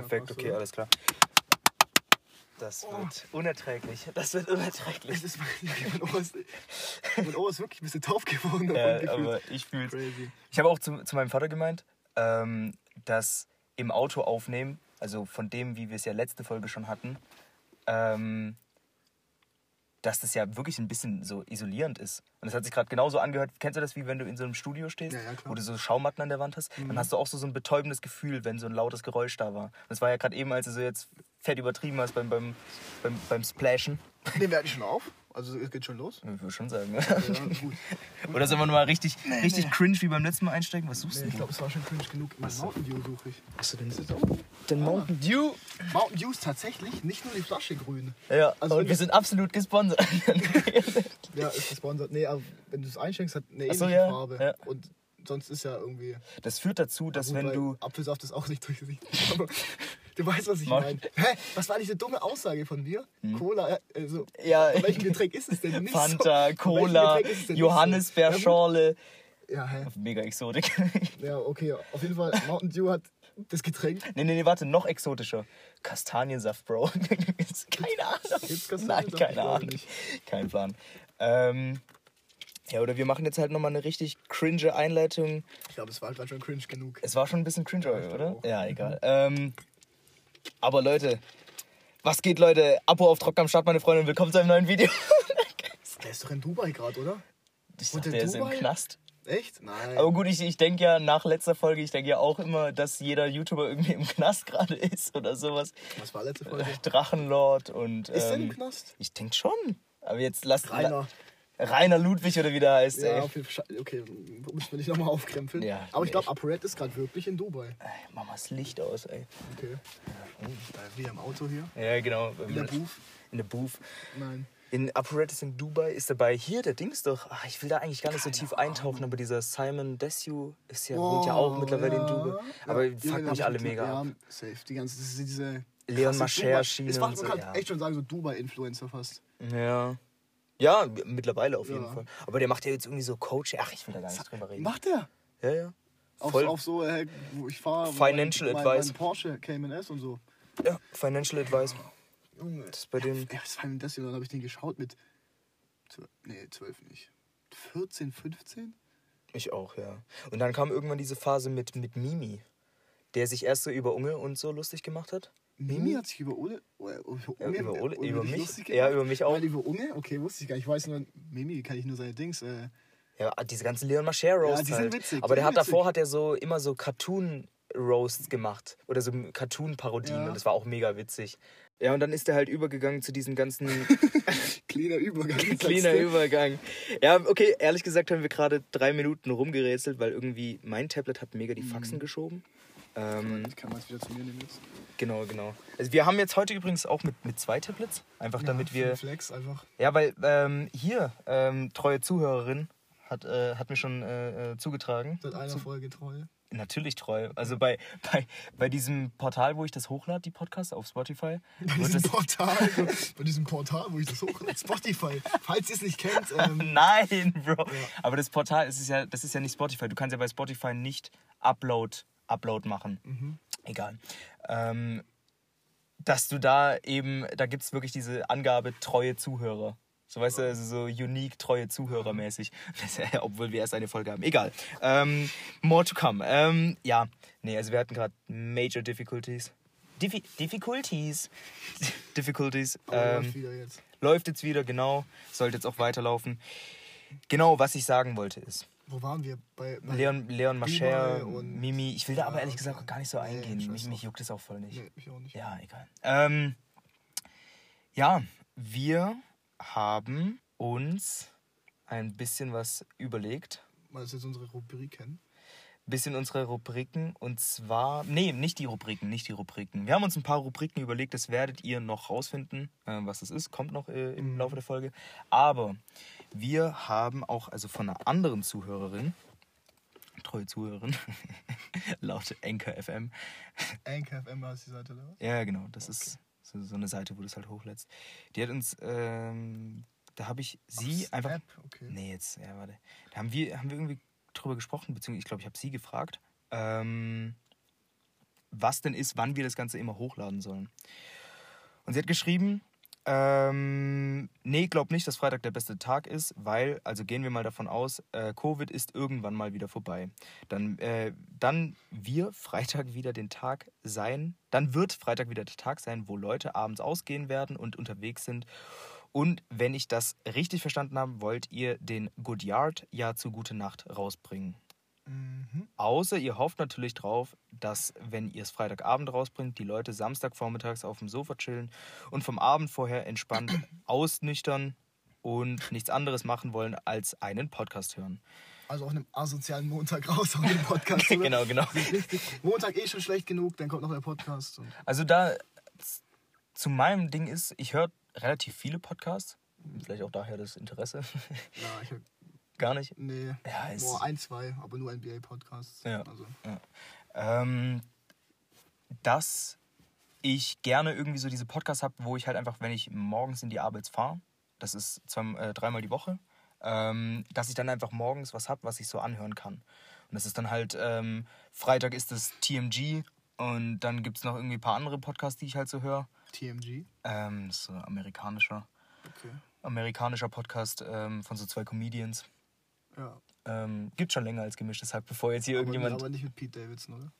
Perfekt, okay, alles klar. Das wird unerträglich. Das wird unerträglich. Es ist, mein, Ohr ist, mein Ohr ist wirklich ein bisschen taub geworden. gefühlt. aber ich fühl's. Crazy. Ich habe auch zu, zu meinem Vater gemeint, ähm, dass im Auto aufnehmen, also von dem, wie wir es ja letzte Folge schon hatten, ähm, dass das ja wirklich ein bisschen so isolierend ist. Und es hat sich gerade genauso angehört. Kennst du das, wie wenn du in so einem Studio stehst, Ja, ja. Mhm. wo du so Schaumatten an der Wand hast? Dann hast du auch so, so ein betäubendes Gefühl, wenn so ein lautes Geräusch da war. Und das war ja gerade eben, als du so jetzt fett übertrieben hast beim, beim, beim, beim Splashen. Nehmen wir eigentlich schon auf? Also es geht schon los? Ich würde schon sagen. Ja, gut. Oder sollen wir nochmal richtig, richtig nee. cringe wie beim letzten Mal einsteigen? Was suchst Nee, du? ich glaube, es war schon cringe genug. Mein Mountain Dew suche ich. Hast du denn den Mountain Dew? Mountain Dew ist tatsächlich nicht nur die Flasche grün. Ja, Also und wir sind absolut gesponsert. Ja, ist gesponsert. Nee, aber wenn du es einschenkst, hat eine Ach so, ähnliche ja, Farbe. ja. Und sonst ist ja irgendwie. Das führt dazu, dass Gut, wenn du. Apfelsaft ist auch nicht durchsichtig. Du weißt, was ich meine. Hä? Was war eine dumme Aussage von dir? Cola, äh, also. Hm. Ja, Von welchem Getränk ist es denn nicht? so? Fanta, welchem Cola, Johannisbeerschorle. So? Ja, hä? Mega Exotik. Ja, okay. Auf jeden Fall, Mountain Dew hat das Getränk. nee, nee, nee, warte, noch exotischer. Kastaniensaft, Bro. keine Ahnung. Nein, keine Ahnung. Kein Plan. Ähm, ja, oder wir machen jetzt halt nochmal eine richtig cringe Einleitung. Ich glaube, es war gerade schon cringe genug. Es war schon ein bisschen cringe, glaube oder? Ja, egal. Ähm, aber Leute, was geht, Leute? Abo auf Trocken am Start, meine Freunde, und willkommen zu einem neuen Video. Der ist doch in Dubai gerade, oder? Ich dachte, in der ist im? Knast. Echt? Nein. Aber gut, ich, ich denke ja nach letzter Folge, ich denke ja auch immer, dass jeder YouTuber irgendwie im Knast gerade ist oder sowas. Was war letzte Folge? Drachenlord und. Ist der im Ähm, Knast? ich denke schon. Aber jetzt lasst. Rainer. Rainer Ludwig oder wie der heißt, Ja, ey. Okay, muss man nicht nochmal aufkrempeln. Ja, Aber ich glaube, ApoRed ist gerade wirklich in Dubai. Ey, Mach mal das Licht aus, ey. Okay. Äh, Wieder im Auto hier. Ja, genau. In der Booth. In der Booth. Nein. In Apparatus in Dubai ist dabei hier der Dings doch. Ach, ich will da eigentlich gar nicht so tief eintauchen, aber dieser Simon Desue ist ja, wohnt ja auch mittlerweile in Dubai. Aber ja, fuck mich ich alle mega ja, ab. safe. Die ganze, das diese. Leon Es war, und so, man kann ja. echt schon sagen, so Dubai-Influencer fast. Ja. Ja, mittlerweile auf jeden Ja. Fall. Aber der macht ja jetzt irgendwie so Coaching. Ach, ich will da gar nicht drüber reden. Macht er? Ja, ja. Auf, Voll. auf so, äh, wo ich fahre. Financial mein, Advice. Mein Porsche Cayman S und so. Ja, Financial Advice. Junge. Das ist bei dem. Ja, was war denn das hier? Dann habe ich den geschaut mit. Nee, zwölf nicht. 14, 15? Ich auch, ja. Und dann kam irgendwann diese Phase mit, mit Mimi, der sich erst so über Unge und so lustig gemacht hat. Mimi hat sich über Ole. Über, Ja, Unge- über Ole- über mich? lustig Ja, über mich auch. Über Unge? Okay, wusste ich gar nicht. Ich weiß nur, Mimi kann ich nur seine Dings. Äh, Ja, diese ganzen Leon Mascher Roasts Ja, die sind halt. witzig, Aber der hat sind witzig. davor hat er so immer so Cartoon Roasts gemacht oder so Cartoon Parodien Ja. und das war auch mega witzig. Ja, und dann ist er halt übergegangen zu diesem ganzen cleaner Übergang. cleaner. Übergang. Ja, okay, ehrlich gesagt haben wir gerade drei Minuten rumgerätselt, weil irgendwie mein Tablet hat mega die Mhm. Faxen geschoben. Ähm, Ich kann mal wieder zu mir nehmen jetzt. genau, genau. Also wir haben jetzt heute übrigens auch mit, mit zwei Tablets, einfach damit Ja, wir Flex einfach. Ja, weil ähm, hier, ähm, treue Zuhörerin, hat, äh, hat mir schon äh, äh, zugetragen. Seit einer Folge treu. Natürlich treu. Also bei, bei, bei diesem Portal, wo ich das hochlade, die Podcasts auf Spotify. Bei diesem das, Portal, bei diesem Portal, wo ich das hoch. Spotify. Falls ihr es nicht kennt, ähm, Nein, Bro. Aber das Portal, es ist ja, das ist ja nicht Spotify. Du kannst ja bei Spotify nicht Upload, Upload machen. Mhm. Egal. Ähm, dass du da eben, da gibt es wirklich diese Angabe treue Zuhörer. So weißt du, also so unique, treue Zuhörer mäßig. Obwohl wir erst eine Folge haben. Egal. Ähm, more to come. Ähm, ja, nee, also wir hatten gerade Major Difficulties. Diffi Difficulties. Difficulties. aber Ähm, läuft wieder jetzt. läuft jetzt wieder, genau. Sollte jetzt auch weiterlaufen. Genau, was ich sagen wollte ist. Wo waren wir? Bei, bei Leon, Leon Mascher, Mimi. Ich will da aber ehrlich okay. gesagt gar nicht so Nee, eingehen. scheiß mich, mich juckt es auch voll nicht. Nee, ich auch nicht. Ja, egal. Ähm, ja, wir haben uns ein bisschen was überlegt. Mal jetzt unsere Rubriken. Bisschen unsere Rubriken und zwar. Nee, nicht die Rubriken, nicht die Rubriken. Wir haben uns ein paar Rubriken überlegt, das werdet ihr noch rausfinden, äh, was das ist, kommt noch äh, im Laufe der Folge. Aber wir haben auch, also von einer anderen Zuhörerin, treue Zuhörerin, laut Anchor FM, Anchor FM heißt die Seite da. Ja, genau. Das ist so, so eine Seite, wo du es halt hochlädst. Die hat uns, ähm, da habe ich sie Auf einfach. Snap, okay. Nee, jetzt, ja, warte. Da haben wir, haben wir irgendwie drüber gesprochen, beziehungsweise ich glaube, ich habe sie gefragt, ähm, was denn ist, wann wir das Ganze immer hochladen sollen. Und sie hat geschrieben, ähm, nee, glaub nicht, dass Freitag der beste Tag ist, weil, also gehen wir mal davon aus, äh, Covid ist irgendwann mal wieder vorbei. Dann, äh, dann wir Freitag wieder den Tag sein, dann wird Freitag wieder der Tag sein, wo Leute abends ausgehen werden und unterwegs sind. Und wenn ich das richtig verstanden habe, wollt ihr den Goodyard ja zu Gute Nacht rausbringen. Außer ihr hofft natürlich drauf, dass, wenn ihr es Freitagabend rausbringt, die Leute Samstagvormittags auf dem Sofa chillen und vom Abend vorher entspannt ausnüchtern und nichts anderes machen wollen, als einen Podcast hören. Also auch einem asozialen Montag raus auf den Podcast. Genau, genau. Montag eh schon schlecht genug, dann kommt noch der Podcast. Also da zu meinem Ding ist, ich höre relativ viele Podcasts. Vielleicht auch daher das Interesse. ja, ich hab, Gar nicht. nee. Ja, ist- Boah, ein, zwei, aber nur NBA-Podcasts. Ja. Also, Ähm, dass ich gerne irgendwie so diese Podcasts habe, wo ich halt einfach, wenn ich morgens in die Arbeit fahre, das ist zwei, äh, dreimal die Woche, ähm, dass ich dann einfach morgens was habe, was ich so anhören kann. Und das ist dann halt, ähm, Freitag ist das TMG und dann gibt es noch irgendwie ein paar andere Podcasts, die ich halt so höre. TMG. Ähm, das ist so amerikanischer, Okay. amerikanischer Podcast ähm, von so zwei Comedians. Ja. Ähm, gibt schon länger als gemischtes Hack, bevor jetzt hier Aber, irgendjemand. aber nicht mit Pete Davidson, oder?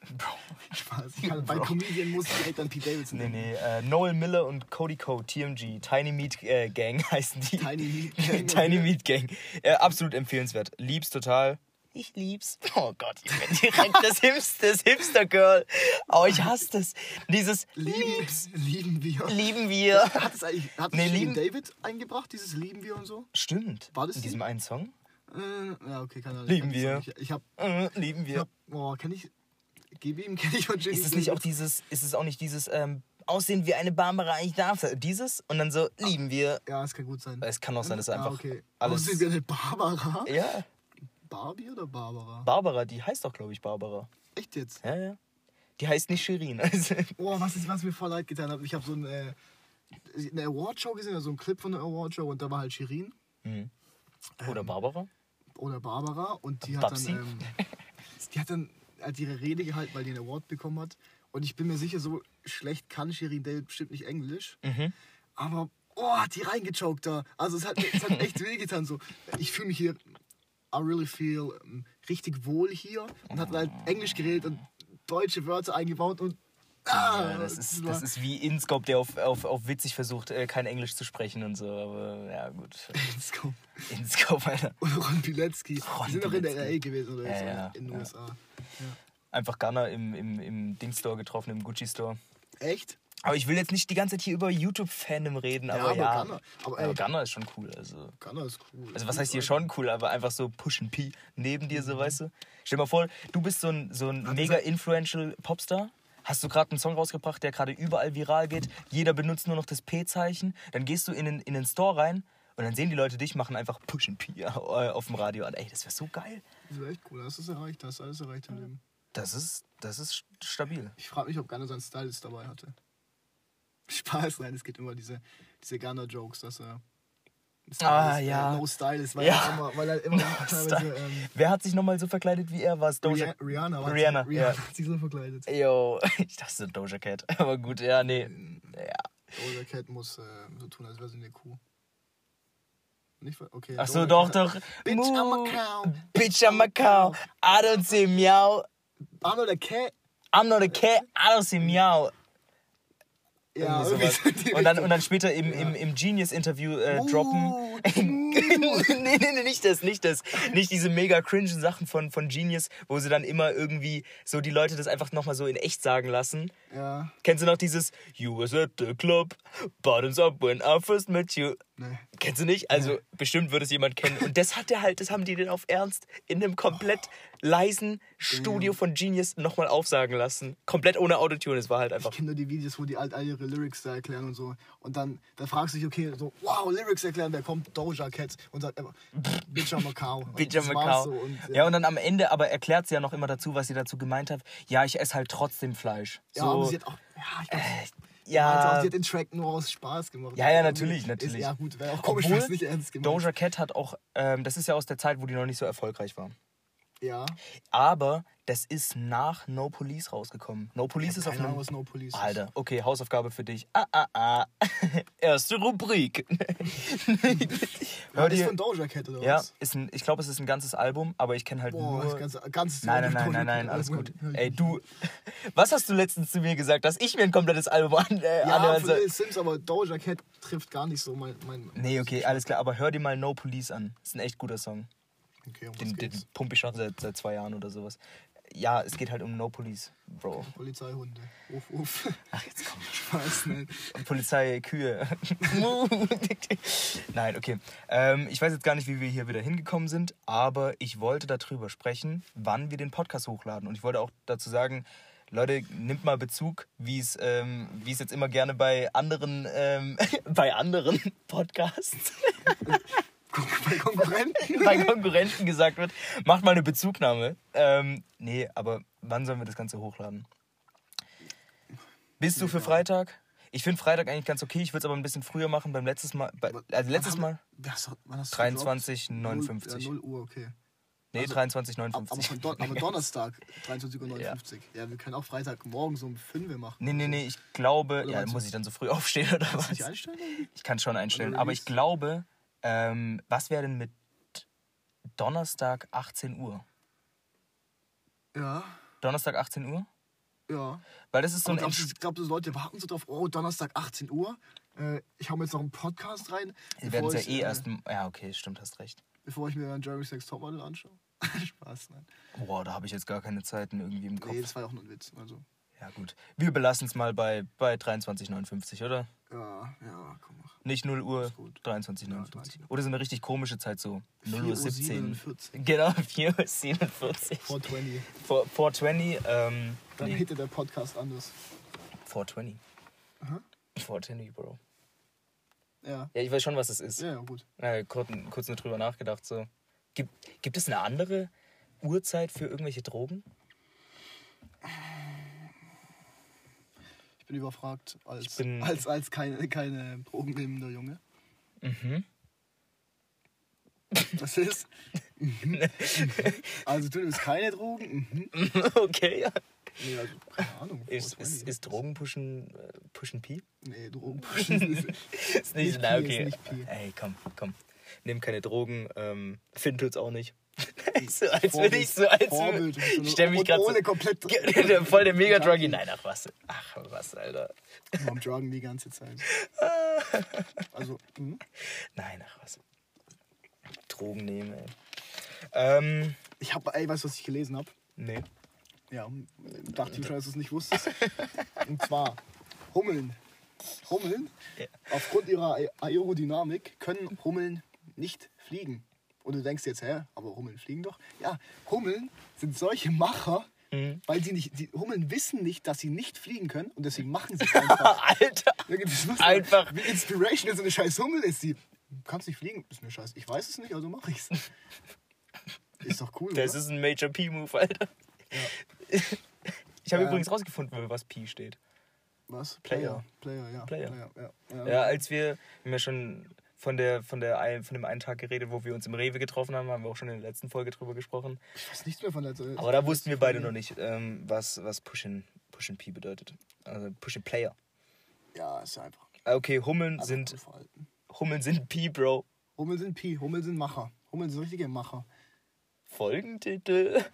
Bro. Spaß. Ich kann, bei Bro. Comedian muss ich direkt an Pete Davidson Nee, denken. nee, äh, Noel Miller und Cody Code, TMG, Tiny Meat äh, Gang heißen die. Tiny Meat Gang, Tiny. Meat Gang. Äh, absolut empfehlenswert. Lieb's total. Ich lieb's. Oh Gott, ich bin direkt das, Hipster, das Hipster-Girl. Oh, ich hasse das. Dieses Lieben, lieben wir. lieben wir. Hat es eigentlich hat Nee, es lieben- David eingebracht, dieses Lieben wir und so? Stimmt. War das In die? diesem einen Song? Äh, ja, okay, keine Ahnung. Lieben Ich wir. nicht. Ich hab, Äh, lieben ich wir. hab boah, kenn ich, gib ihm, kenn ich von Jimmy Ist es nicht auch dieses, ist es auch nicht dieses, ähm, Aussehen wie eine Barbara, ich darf. Dieses und dann so, lieben wir. Ja, es kann gut sein. Es kann auch sein, dass ja, einfach okay. alles- Aussehen wie eine Barbara? Ja, Barbie oder Barbara? Barbara, die heißt doch, glaube ich, Barbara. Echt jetzt? Ja, ja. Die heißt nicht Shirin. Also, Boah, was, ist, was mir voll leid getan hat. Ich habe so ein, äh, eine Awardshow gesehen, also einen Clip von der Awardshow und da war halt Shirin mhm. Oder Barbara? oder Barbara und die hat dann, ähm, die hat dann halt ihre Rede gehalten, weil die einen Award bekommen hat. Und ich bin mir sicher, so schlecht kann Shirin David bestimmt nicht Englisch. Mhm. Aber, oh, hat die reingechoked da. Also es hat, es hat echt wehgetan. So. Ich fühle mich hier, I really feel ähm, richtig wohl hier. Und hat halt Englisch geredet und deutsche Wörter eingebaut und ah, Ja, das, ist, das ist wie Inscope, der auf, auf, auf witzig versucht, äh, kein Englisch zu sprechen und so. Aber ja, gut. Inscope. Inscope, Alter. Und Ron Pilecki. Ron die sind doch in der. LA gewesen oder Ja, so, ja, in den ja. USA. Einfach Gunner im, im, im Ding-Store getroffen, im Gucci-Store. Echt? Aber ich will jetzt nicht die ganze Zeit hier über YouTube-Fandom reden, aber ja. aber Aber Gunner ist schon cool. Also, Gunner ist cool. also was heißt hier schon cool, aber einfach so Push and P neben dir, so weißt du. Stell dir mal vor, du bist so ein, so ein mega influential Popstar. Hast du gerade einen Song rausgebracht, der gerade überall viral geht. Jeder benutzt nur noch das P-Zeichen. Dann gehst du in den, in den Store rein und dann sehen die Leute dich, machen einfach Push and P auf dem Radio an. Ey, das wäre so geil. Das ist echt cool. Das ist erreicht. Das ist alles erreicht im Leben. Das ist, das ist stabil. Ich frage mich, ob Gunner seinen Stylist dabei hatte. Spaß, nein, es gibt immer diese, diese Gunner-Jokes, dass er. Ah, äh, ja. no Stylist, weil, Ja. er immer, weil er immer teilweise. Style. Ähm, Wer hat sich nochmal so verkleidet wie er? War es Doja? Rihanna, Rihanna, war Rihanna, ja. hat sich so verkleidet. Yo, ich dachte Doja Cat. Aber gut, ja, nee. Ja. Doja Cat muss äh, so tun, als wäre sie eine Kuh. Nicht, okay. Ach so, doch, doch. Bitch, I'm a cow. Bitch, I'm a cow. I don't say meow. I'm not a cat. I'm not a cat. I don't say meow. Ja, Irgendwie irgendwie und, dann, und dann später im, im, im Genius-Interview äh, droppen. Muh, nee, nee, nee, nicht das, nicht das. Nicht diese mega cringe Sachen von, von Genius, wo sie dann immer irgendwie so die Leute das einfach nochmal so in echt sagen lassen. Ja, Kennst du noch dieses You was at the club, bottoms up when I first met you? ne. Kennst du nicht? Also bestimmt würde es jemand kennen. Und das hat der halt, das haben die denn auf Ernst in einem komplett leisen Studio von Genius nochmal aufsagen lassen. Komplett ohne Autotune. Es war halt einfach. Ich kenne nur die Videos, wo die alt all ihre Lyrics da erklären und so. Und dann, dann fragst du dich, okay, so, wow, Lyrics erklären, wer kommt? Doja Cat und sagt einfach, Bitch I'm a cow. Und Bitch das am war's Macau. So. Und, ja, und dann am Ende aber erklärt sie ja noch immer dazu, was sie dazu gemeint hat. Ja, ich esse halt trotzdem Fleisch. ja, so, aber sie hat auch, ja, ich meinte auch, ja, sie hat den Track nur aus Spaß gemacht. Ja, ja, Aber natürlich, ist- natürlich. Ja, gut, wäre auch komisch, Obwohl wenn es nicht ernst gemacht Doja Cat hat auch, ähm, das ist ja aus der Zeit, wo die noch nicht so erfolgreich war. Ja. Aber das ist nach No Police rausgekommen. No Police ist auf einem. Ahnung, was No Police ist. Alter, okay, Hausaufgabe für dich. Ah, ah, ah. Erste Rubrik. Ja, Hör das ist dir, von Doja Cat oder ja, was? ist ein, ich glaube, es ist ein ganzes Album, aber ich kenne halt Boah, nur. das ganze, ganzes Nein, nein, nein, nein, nein, alles gut. Ja, Ey, du, was hast du letztens zu mir gesagt, dass ich mir ein komplettes Album an, äh, Ja, anhören soll? Sims, aber Doja Cat trifft gar nicht so mein. mein Nee, okay, alles klar, aber hör dir mal No Police an. Ist ein echt guter Song. Okay, um Den, den geht's? pump ich schon seit, seit zwei Jahren oder sowas. Ja, es geht halt um No Police, Bro. Polizeihunde. Uff, uff. Ach, jetzt komm. Spaß, ne? Polizei, Kühe. Nein, okay. Ähm, ich weiß jetzt gar nicht, wie wir hier wieder hingekommen sind, aber ich wollte darüber sprechen, wann wir den Podcast hochladen. Und ich wollte auch dazu sagen, Leute, nimmt mal Bezug, wie es ähm, wie es jetzt immer gerne bei anderen ähm, bei anderen Podcasts, Bei Konkurrenten. bei Konkurrenten gesagt wird. Macht mal eine Bezugnahme. Ähm, nee, aber wann sollen wir das Ganze hochladen? Bist du für Freitag? Ich finde Freitag eigentlich ganz okay. Ich würde es aber ein bisschen früher machen. Beim letztes Mal, bei, also letztes Mal haben- Was, wann hast du 23, gedroppt? 59. Ja, 0 Uhr, okay. Nee, Also, 23, Ab- Aber, 59. von Don aber Donnerstag, 23.59 Uhr. Ja. wir können auch Freitagmorgen so um 5 Uhr machen. Nee, nee, nee, ich glaube, Oder ja, muss ich dann so früh aufstehen oder Kannst du nicht was? Ich kann es schon einstellen, aber ich glaube, ähm, was wäre denn mit Donnerstag 18 Uhr? Ja, Donnerstag 18 Uhr? ja. Weil das ist so ein glaubst Entsch glaubst du, Leute warten so drauf, oh, Donnerstag 18 Uhr, äh, ich hau mir jetzt noch einen Podcast rein, Die werden es ja ich, eh äh, erst. Ja, okay, stimmt, hast recht. bevor ich mir dann Jeremy Sex Topmodel anschaue. Spaß, nein. Boah, da habe ich jetzt gar keine Zeiten irgendwie im Kopf. Nee, das war ja auch nur ein Witz. Also, Ja, gut. Wir belassen es mal bei, bei 23,59, oder? ja, ja, komm mach. Nicht 0 Uhr, Ist gut. 23,59. Oder so eine richtig komische Zeit, so 0 Uhr 17. 47. Genau, 4 Uhr 47. 420. 4- 420, ähm. Dann nee, hätte der Podcast anders. 420. Aha. 420, Bro. Ja, Ja, ich weiß schon, was es ist. ja, ja gut. Äh, kurz, kurz nur drüber nachgedacht, so. Gibt, gibt es eine andere Uhrzeit für irgendwelche Drogen? Ich bin überfragt als, bin- als, als keine, keine drogennehmender Junge. Mhm. Was ist? Mhm. also du nimmst keine Drogen? Mhm. okay, ja. Nee, also keine Ahnung. Ist, 420, ist, ist Drogenpushen äh, Pushen Pi? Nee, Drogen pushen ist, Ist nicht, Nicht na, ist okay. nicht Pi. Ey, komm, komm. Nimm keine Drogen, ähm, Finn tut's auch nicht. so, als Vorbild, würde ich so, als Vorbild. würde ich stell mich gerade ohne so, komplett der, voll der Mega-Druggy. Nein, ach was. Ach was, Alter. Am Druggen die ganze Zeit. Also, mhm. Nein, ach was. Drogen nehmen, ey. Ähm, ich habe, ey, weißt du, was ich gelesen habe? nee. Ja, dachte ich schon, dass du es nicht wusstest. Und zwar Hummeln. Hummeln, Ja. aufgrund ihrer Ae- Aerodynamik können Hummeln nicht fliegen. Und du denkst jetzt, hä, aber Hummeln fliegen doch. Ja, Hummeln sind solche Macher, Mhm. weil sie nicht, die Hummeln wissen nicht, dass sie nicht fliegen können und deswegen machen sie es einfach. Alter. Das Einfach. Wie inspirational so eine scheiß Hummel ist die. Kannst nicht fliegen? Ist mir scheiß. Ich weiß es nicht, also mach ich's. Ist doch cool, Das oder? ist ein Major P-Move, Alter. Ich habe Ähm. übrigens rausgefunden, für was Pi steht. Was? Player. Player, ja. Player. ja. ja. Ja, als wir, wir haben ja schon von, der, von, der, ein- von dem einen Tag geredet, wo wir uns im Rewe getroffen haben, haben wir auch schon in der letzten Folge drüber gesprochen. Ich weiß nichts mehr von der Zeit. Aber da wussten wir beide noch nicht, ähm, was, was Pushin, Pushin P bedeutet. Also Pushin Player. Ja, ist ja einfach. Ah, Okay, Hummeln sind, verhalten. Hummeln sind P, Bro. Hummel sind Pi, Hummel sind Macher. Hummel sind richtige Macher. Folgentitel.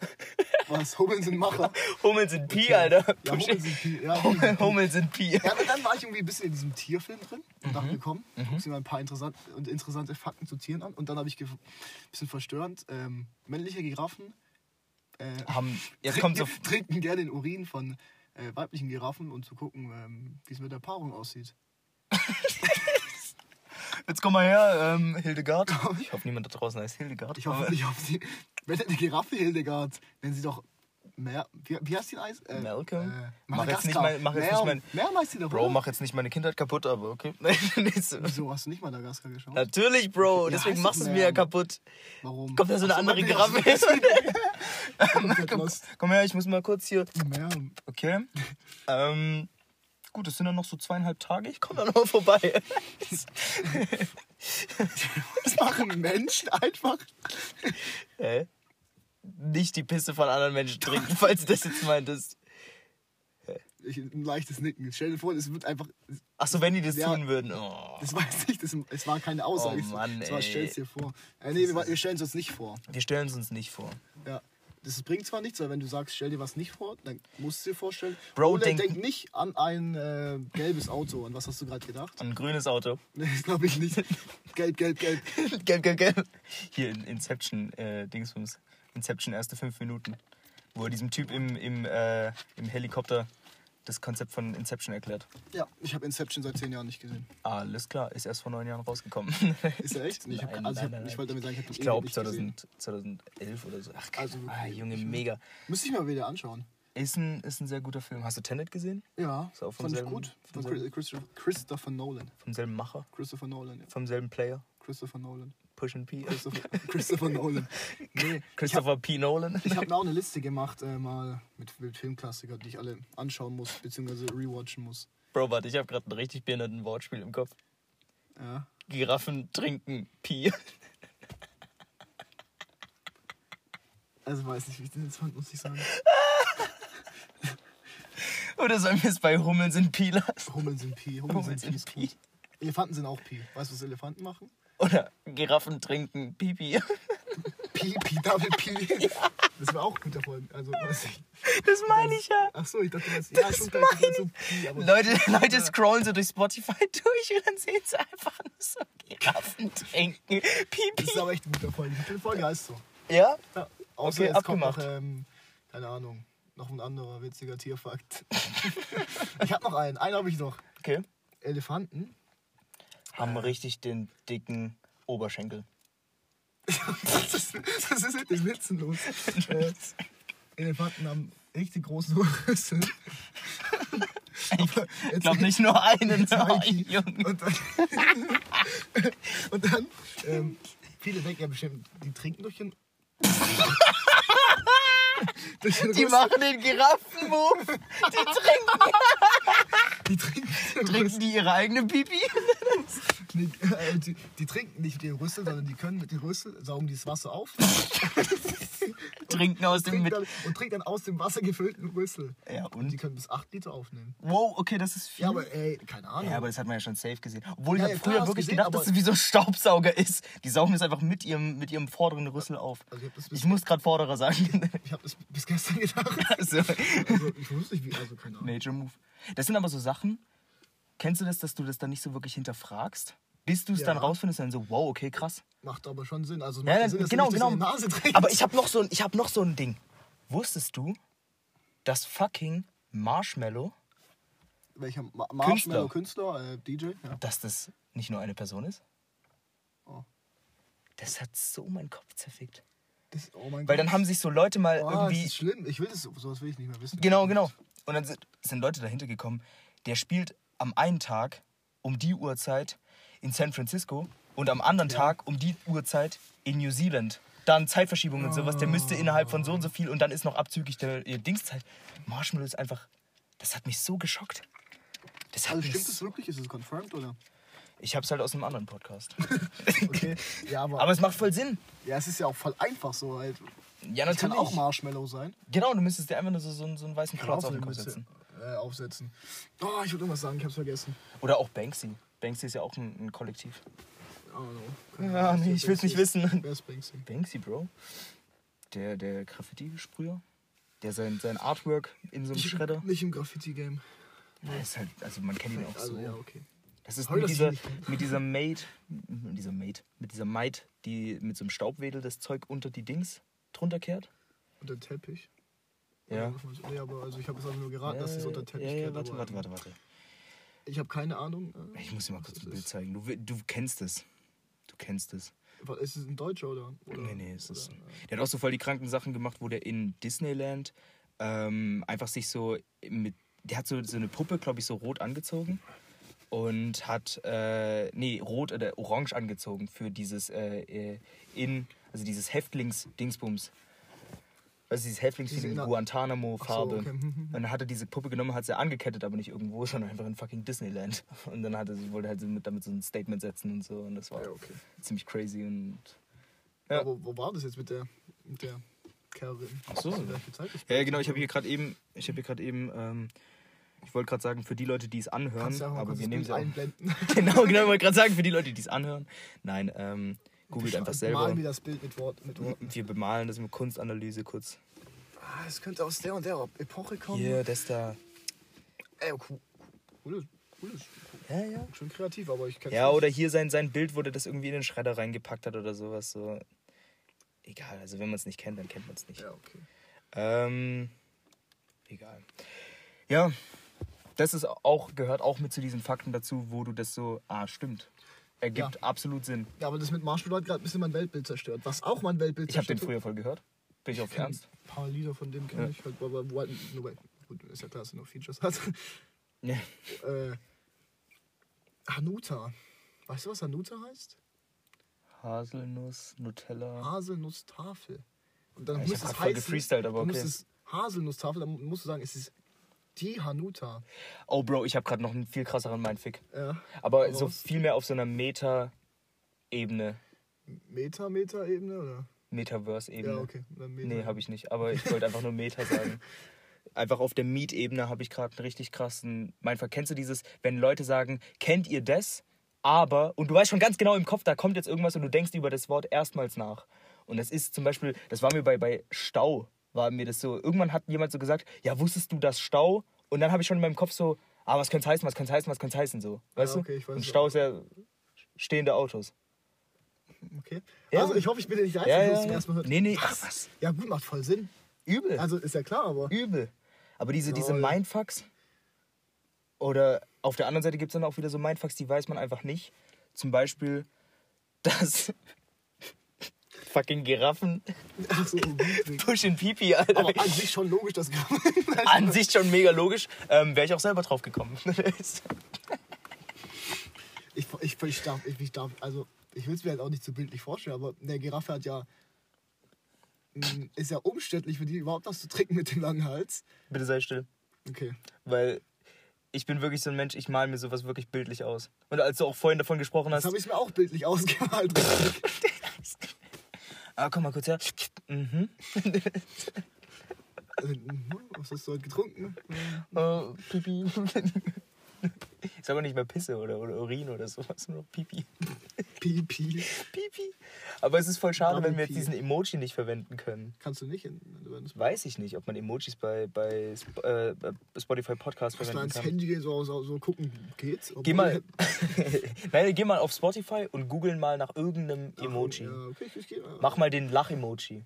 Was? Hummel sind Macher. Hummeln sind Pi, Alter. Ja, Hummel Pushin, sind Pi. Ja, Hummel Hummeln. Hummeln sind Pi. Ja, aber dann war ich irgendwie ein bisschen in diesem Tierfilm drin und Mhm. dachte mir, komm, guckst dir mal ein paar interessante, und interessante Fakten zu Tieren an. Und dann habe ich ein bisschen verstörend, ähm, männliche Giraffen äh, Haben, jetzt kommt so. trinken gerne den Urin von äh, weiblichen Giraffen, um zu gucken, ähm, wie es mit der Paarung aussieht. Jetzt komm mal her, ähm, Hildegard. Ich hoffe, niemand da draußen heißt Hildegard. Ich hoffe, ich hoffe sie, wenn eine Giraffe Hildegard, wenn sie doch mehr, wie, wie heißt die Eis? Äh, Malcolm? Äh, Mach jetzt nicht mein- mach jetzt nicht mein- Mehr heißt doch, Bro, oder? mach jetzt nicht meine Kindheit kaputt, aber okay. Wieso hast du nicht Madagaskar geschaut? Natürlich, Bro. Ja, Deswegen machst du es mir ja kaputt. Warum? Kommt da so eine Ach andere Giraffe? komm, komm her, ich muss mal kurz hier. Mehr. Okay. Ähm, gut, es sind dann noch so zweieinhalb Tage. Ich komme dann noch mal vorbei. Das machen Menschen einfach. Hä? nicht die Pisse von anderen Menschen trinken, falls du das jetzt meintest. Ich, ein leichtes Nicken. Stell dir vor, es wird einfach. Achso, wenn die das Ja. tun würden. Oh. Das weiß ich, das, es war keine Aussage. Oh Mann, das war, ey. stell's dir vor. Äh, nee, wir, wir stellen es uns nicht vor. Wir stellen es uns nicht vor. Ja. Das bringt zwar nichts, weil wenn du sagst, stell dir was nicht vor, dann musst du dir vorstellen. Bro, Oder denk- denk nicht an ein äh, gelbes Auto. An was hast du gerade gedacht? Ein grünes Auto. Nee, das glaube ich nicht. gelb, gelb, gelb. gelb, gelb, gelb. Hier in Inception, äh, Dingsbums. Inception, erste fünf Minuten. Wo er diesem Typ im, im, äh, im Helikopter das Konzept von Inception erklärt. Ja, ich habe Inception seit zehn Jahren nicht gesehen. Alles klar, ist erst vor neun Jahren rausgekommen. Ist er echt? Nee, ich, hab, Nein, also ich, nein, hab, nein, ich wollte damit sagen, ich habe Ich glaube nicht gesehen. 2000, 2011 oder so. Ach, Also ah, Junge, ich- mega. Müsste ich mal wieder anschauen. Ist ein, ist ein sehr guter Film. Hast du Tenet gesehen? Ja, Ist auch vom fand ich selben- gut. vom Von Christopher, Christopher Nolan. Vom selben Macher? Christopher Nolan, ja. Vom selben Player? Christopher Nolan. Push and P? Christopher, Christopher Nolan. Nee, Christopher P. Nolan? Ich habe mir auch eine Liste gemacht, äh, mal mit, mit Filmklassikern, die ich alle anschauen muss, beziehungsweise rewatchen muss. Bro, warte, ich habe gerade einen richtig behinderten Wortspiel im Kopf. Ja. Giraffen trinken Pi. Also weiß nicht, wie ich den jetzt fand, muss ich sagen. Oder sollen wir es bei Hummeln sind Pi lassen? Hummeln sind Pi. Hummeln, Hummeln sind, sind Pi. Elefanten sind auch Pi. Weißt du, was Elefanten machen? Oder Giraffen trinken Pipi. Pi, Pi, Double Pi. Das wäre auch gut davon. Also, weiß ich. Das meine ich ja. Ach so, ich dachte, das, ja, schon gleich das so Leute, Leute scrollen so durch Spotify durch und dann sehen sie einfach nur so Giraffen trinken das Pipi. ist aber echt ein guter Folge. Die Folge heißt so. Ja? Ja, außer Okay, es abgemacht. kommt noch, ähm, keine Ahnung, noch ein anderer witziger Tierfakt. ich habe noch einen. Einen habe ich noch. Okay. Elefanten. Haben richtig den dicken Oberschenkel. Was ist, was ist mit den Witzen los? Äh, Elefanten haben richtig große Rüssel. Ich glaube nicht nur einen. Junge. Und dann, und dann ähm, viele denken ja bestimmt, die trinken durch den. durch den Die Rüssel. machen den Giraffenmove. Die trinken, Die trinken, trinken die ihre eigene Pipi. Nee, äh, die, die trinken nicht mit den Rüssel, sondern die können mit den Rüssel saugen dieses Wasser auf Trinken aus dem trinken dann, und trinken dann aus dem Wasser gefüllten Rüssel. Ja, Und die und? können bis 8 Liter aufnehmen. Wow, okay, das ist viel. Ja, aber ey, keine Ahnung. Ja, aber das hat man ja schon safe gesehen. Obwohl Ja, ich ja, früher wirklich gesehen, gedacht, dass es wie so ein Staubsauger ist. Die saugen das einfach mit ihrem, mit ihrem vorderen Rüssel auf. Also ich das ich muss gerade Vorderer sagen. ich habe das bis gestern gedacht. so. Also ich wusste nicht, wie, also keine Ahnung. Major Move. Das sind aber so Sachen. Kennst du das, dass du das dann nicht so wirklich hinterfragst? Bis du es Ja. dann rausfindest, dann so, wow, okay, krass. Macht aber schon Sinn. Also Ja, Sinn, genau, genau. das in die Nase trinkst. Aber ich habe noch, so ein- ich hab noch so ein Ding. Wusstest du, dass fucking Marshmallow, Welcher Ma Marshmallow Künstler, äh, DJ? Ja. dass das nicht nur eine Person ist? Oh. Das hat so meinen Kopf zerfickt. Das, oh mein Weil Gott. dann haben sich so Leute mal oh, irgendwie. Das ist schlimm. Ich will das, sowas will ich nicht mehr wissen. Genau, genau. Und dann sind, sind Leute dahinter gekommen, der spielt am einen Tag um die Uhrzeit in San Francisco und am anderen Tag um die Uhrzeit in New Zealand. Dann Zeitverschiebung und sowas, der müsste innerhalb von so und so viel und dann ist noch abzüglich der äh, Dingszeit. Marshmallow ist einfach, das hat mich so geschockt. Das Also stimmt das wirklich? Ist es confirmed oder? ich hab's halt aus einem anderen Podcast. Okay. Ja, aber, Aber es macht voll Sinn. ja, es ist ja auch voll einfach so halt. Ja, Das kann natürlich. auch Marshmallow sein. Genau, du müsstest dir einfach nur so, so, einen- so einen weißen Klotz auf den Kopf setzen. äh, aufsetzen. Oh, ich würde irgendwas sagen, ich hab's vergessen. Oder auch Banksy. Banksy ist ja auch ein, ein Kollektiv. Oh no. Ja, nee, ich will's nicht wissen. Wer ist Banksy? Banksy, Bro. Der, der Graffiti-Sprüher. Der sein, sein Artwork in so einem Nicht, Schredder. nicht im Graffiti-Game. Der ist halt, also man kennt ihn auch Also so. ja, okay. Das ist mit ich dieser, mit dieser Maid, mit dieser Maid, mit dieser Maid, die mit so einem Staubwedel das Zeug unter die Dings drunter kehrt. Und der Teppich. Ja. Nee, aber also ich habe es einfach nur geraten, dass es unter den Teppich ja, ja, warte, warte, ähm, warte, warte. Ich habe keine Ahnung. äh, Ich muss dir mal kurz ein Bild zeigen. Du, du kennst es. Du kennst es. Ist es ein Deutscher oder? oder Nee, nee, es ist. oder, Der hat auch so voll die kranken Sachen gemacht, wo der in Disneyland ähm, einfach sich so mit. Der hat so, so eine Puppe, glaube ich, so rot angezogen. Und hat, äh, nee, rot oder orange angezogen für dieses äh, äh, in, also dieses Häftlings-Dingsbums. Du, dieses Häftlingsfeeling, Diese inner- Guantanamo-Farbe. So, okay. Und dann hat er diese Puppe genommen, hat sie angekettet, aber nicht irgendwo, sondern einfach in fucking Disneyland. Und dann hat er, wollte er halt damit so ein Statement setzen und so. Und das war Ja, okay. ziemlich crazy und Ja. Aber wo war das jetzt mit der, mit der Kevin. Ach so. Welche Zeit ich Ja, genau, ich habe hier gerade eben, ich habe hier gerade eben, ähm, ich wollte gerade sagen, für die Leute, die es anhören, aber wir nehmen sie auch. einblenden. Genau, genau, ich wollte gerade sagen, für die Leute, die es anhören. Nein, ähm, googelt einfach selber. Malen wir das Bild mit, Wort, mit Worten. Wir bemalen das mit Kunstanalyse kurz. Ah, es könnte aus der und der Epoche kommen. Hier, das da. Ey, cool. Cooles, cooles. Ja, ja. Schon kreativ, aber ich kann Ja, oder hier sein, sein Bild, wo der das irgendwie in den Schredder reingepackt hat oder sowas. So. Egal, also wenn man es nicht kennt, dann kennt man es nicht. Ja, okay. Ähm, egal. Ja, das ist auch, gehört auch mit zu diesen Fakten dazu, wo du das so, ah, stimmt. Ergibt Ja. absolut Sinn. Ja, aber das mit Marshmallow hat gerade ein bisschen mein Weltbild zerstört. Was auch mein Weltbild Ich habe den zerstört. früher voll gehört. Bin ich auf Ernst? Ein paar Lieder von dem kenne Ja. ich halt, aber wo halt nur, gut, ist ja klar, dass er noch Features hat. Ja. äh, Hanuta. Weißt du, was Hanuta heißt? Haselnuss, Nutella. Haselnusstafel. Und dann Ja, ich muss hab es voll heißen, gefreestylt, aber okay. Haselnusstafel, dann musst du sagen, es ist die Hanuta. Oh, Bro, ich habe gerade noch einen viel krasseren Mindfick. Ja. Aber Aber so viel mehr auf so einer Meta-Ebene. Meta, Meta-Ebene, oder? Metaverse-Ebene. Ja, okay. Dann Meta. Nee, habe ich nicht. Aber ich wollte einfach nur Meta sagen. Einfach auf der Meet-Ebene habe ich gerade einen richtig krassen Mindfuck. Kennst du dieses, wenn Leute sagen, kennt ihr das? Aber, und du weißt schon ganz genau im Kopf, da kommt jetzt irgendwas und du denkst über das Wort erstmals nach. Und das ist zum Beispiel, das war mir bei, bei Stau, war mir das so, irgendwann hat jemand so gesagt, ja, wusstest du das Stau? Und dann habe ich schon in meinem Kopf so, ah, was könnte es heißen, was könnte es heißen, was könnte es heißen, so. Weißt okay, du? ich weiß und Stau ist ja stehende Autos. Okay. Ja. Also ich hoffe, ich bin nicht der Ja, Einzige, ja, es zum ja. ersten Mal hört. Nee, nee, Was? was? Ja gut, macht voll Sinn. Übel. Also ist ja klar, aber... Übel. Aber diese, diese Lol. Mindfucks, oder auf der anderen Seite gibt es dann auch wieder so Mindfucks, die weiß man einfach nicht. Zum Beispiel, dass fucking Giraffen Ach so, gut. pushen Pipi, Alter. aber an sich schon logisch, dass An sich schon mega logisch. Ähm, Wäre ich auch selber drauf gekommen. ich, ich, ich, darf, ich, ich darf, also ich will es mir halt auch nicht so bildlich vorstellen, aber eine Giraffe hat ja mh, ist ja umständlich für die überhaupt was zu trinken mit dem langen Hals. Bitte sei still. Okay. Weil ich bin wirklich so ein Mensch, ich male mir sowas wirklich bildlich aus. Und als du auch vorhin davon gesprochen Das hast. habe ich mir auch bildlich ausgemalt. Ah, komm mal kurz her. Mhm. Also, mhm, was hast du heute getrunken? Oh, Pipi. Ist aber nicht mehr Pisse oder, oder Urin oder sowas, nur noch Pipi. Pipi. Pipi. Aber es ist voll schade, Double wenn wir jetzt diesen Emoji nicht verwenden können. Kannst du nicht? In, du Weiß ich nicht, ob man Emojis bei, bei äh, Spotify Podcast Hast du verwenden ans kann. Handy gehen, so, so, so gucken, geht's? Geh Obwohl- mal, Nein, geh mal auf Spotify und googeln mal nach irgendeinem Ach, Emoji. Ja, okay, ich, ich, geh mal. Mach mal den Lach-Emoji.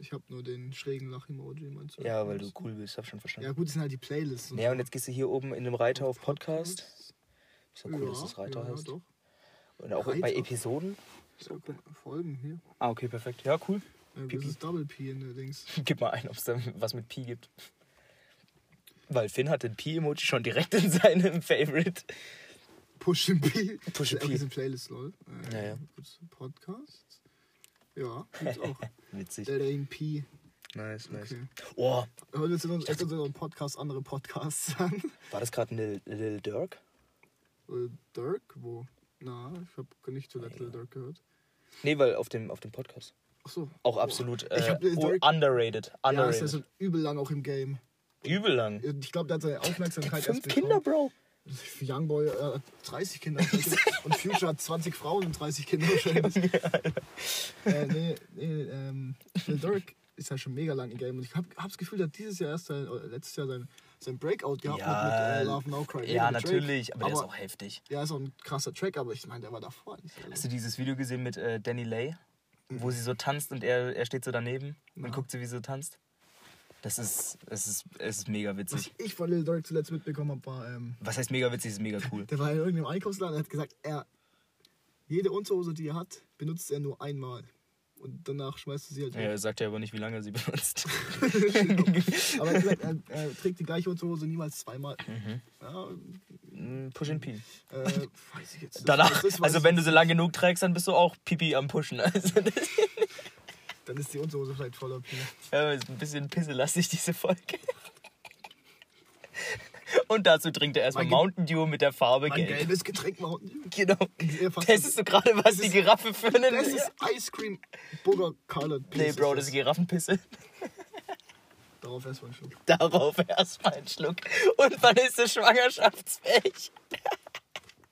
Ich habe nur den schrägen Lach-Emoji, meinst du? Ja, weil du cool bist, hab schon verstanden. Ja, gut, das sind halt die Playlists. Ja, und jetzt gehst du hier oben in dem Reiter auf Podcast. Ist doch cool, dass das Reiter ja, heißt. doch. Und auch Reiter. bei Episoden. So, mal, Folgen hier. Ah, okay, perfekt. Ja, cool. Ja, das ist Double P in der Dings. Gib mal ein, ob es da was mit Pi gibt. Weil Finn hat den Pi-Emoji schon direkt in seinem Favorite. Push and P. Push Auch P. diese Playlist, lol. Äh, Ja, ja. Ja, gibt's auch. Witzig. Der Lane P. Nice, nice. Okay. Oh, jetzt in uns- jetzt in unserem Podcast andere Podcasts an. war das gerade ein Lil, Lil Dirk? Äh, Dirk, wo? Na, ich habe nicht zuletzt Lil Dirk gehört. Nee, weil auf dem, auf dem Podcast. Achso. Auch absolut Ich äh, hab Lil oh, Durk- underrated. Ja, Underrated. ist ja so übel lang auch im Game. Übel lang. Ich glaube, der hat seine Aufmerksamkeit Fünf erst Kinder, bekommen. Bro. Youngboy äh, hat 30 Kinder. und Future hat 20 Frauen und 30 Kinder wahrscheinlich. äh, nee, nee, ähm, Lil Durk ist ja schon mega lang im Game. Und ich habe hab das Gefühl, der hat dieses Jahr erst sein, letztes Jahr sein, sein Breakout gehabt Ja, mit, äh, Love Now Cry. Ja, natürlich, aber, der ist auch heftig. Ja, ist auch ein krasser Track, aber ich meine, der war davor nicht. Hast du dieses Video gesehen mit äh, Danny Lay? Wo sie so tanzt und er, er steht so daneben und Ja. guckt sie, wie sie so tanzt? Das ist, es ist, es ist mega Was witzig. ich von Lil Durk zuletzt mitbekommen habe, war, ähm, Was heißt mega witzig, ist mega cool. der war in irgendeinem Einkaufsladen und hat gesagt, er, jede Unterhose, die er hat, benutzt er nur einmal. Und danach schmeißt er sie halt Ja, er sagt ja aber nicht, wie lange er sie benutzt. Aber er, gesagt, er, er trägt die gleiche Unterhose niemals zweimal. Mhm. Ja, Mm, Push and Pee. äh, weiß ich jetzt. Das- Danach, das weiß also ich wenn du sie lang genug trägst, dann bist du auch Pipi am Pushen. Also. Dann ist die Unterhose vielleicht voller Pipi. ja, ist ein bisschen pisselastig, diese Folge. Und dazu trinkt er erstmal Ge- Mountain Dew mit der Farbe Mein gelb. gelbes Getränk Mountain Dew. Genau. Testest du gerade, was die Giraffe für einen... Das ist Ice Cream Booger Colored Nee, Piece. Bro, das ist Giraffenpisse. Darauf erstmal ein Schluck. Darauf erstmal einen Schluck. Und wann ist es schwangerschaftsfähig?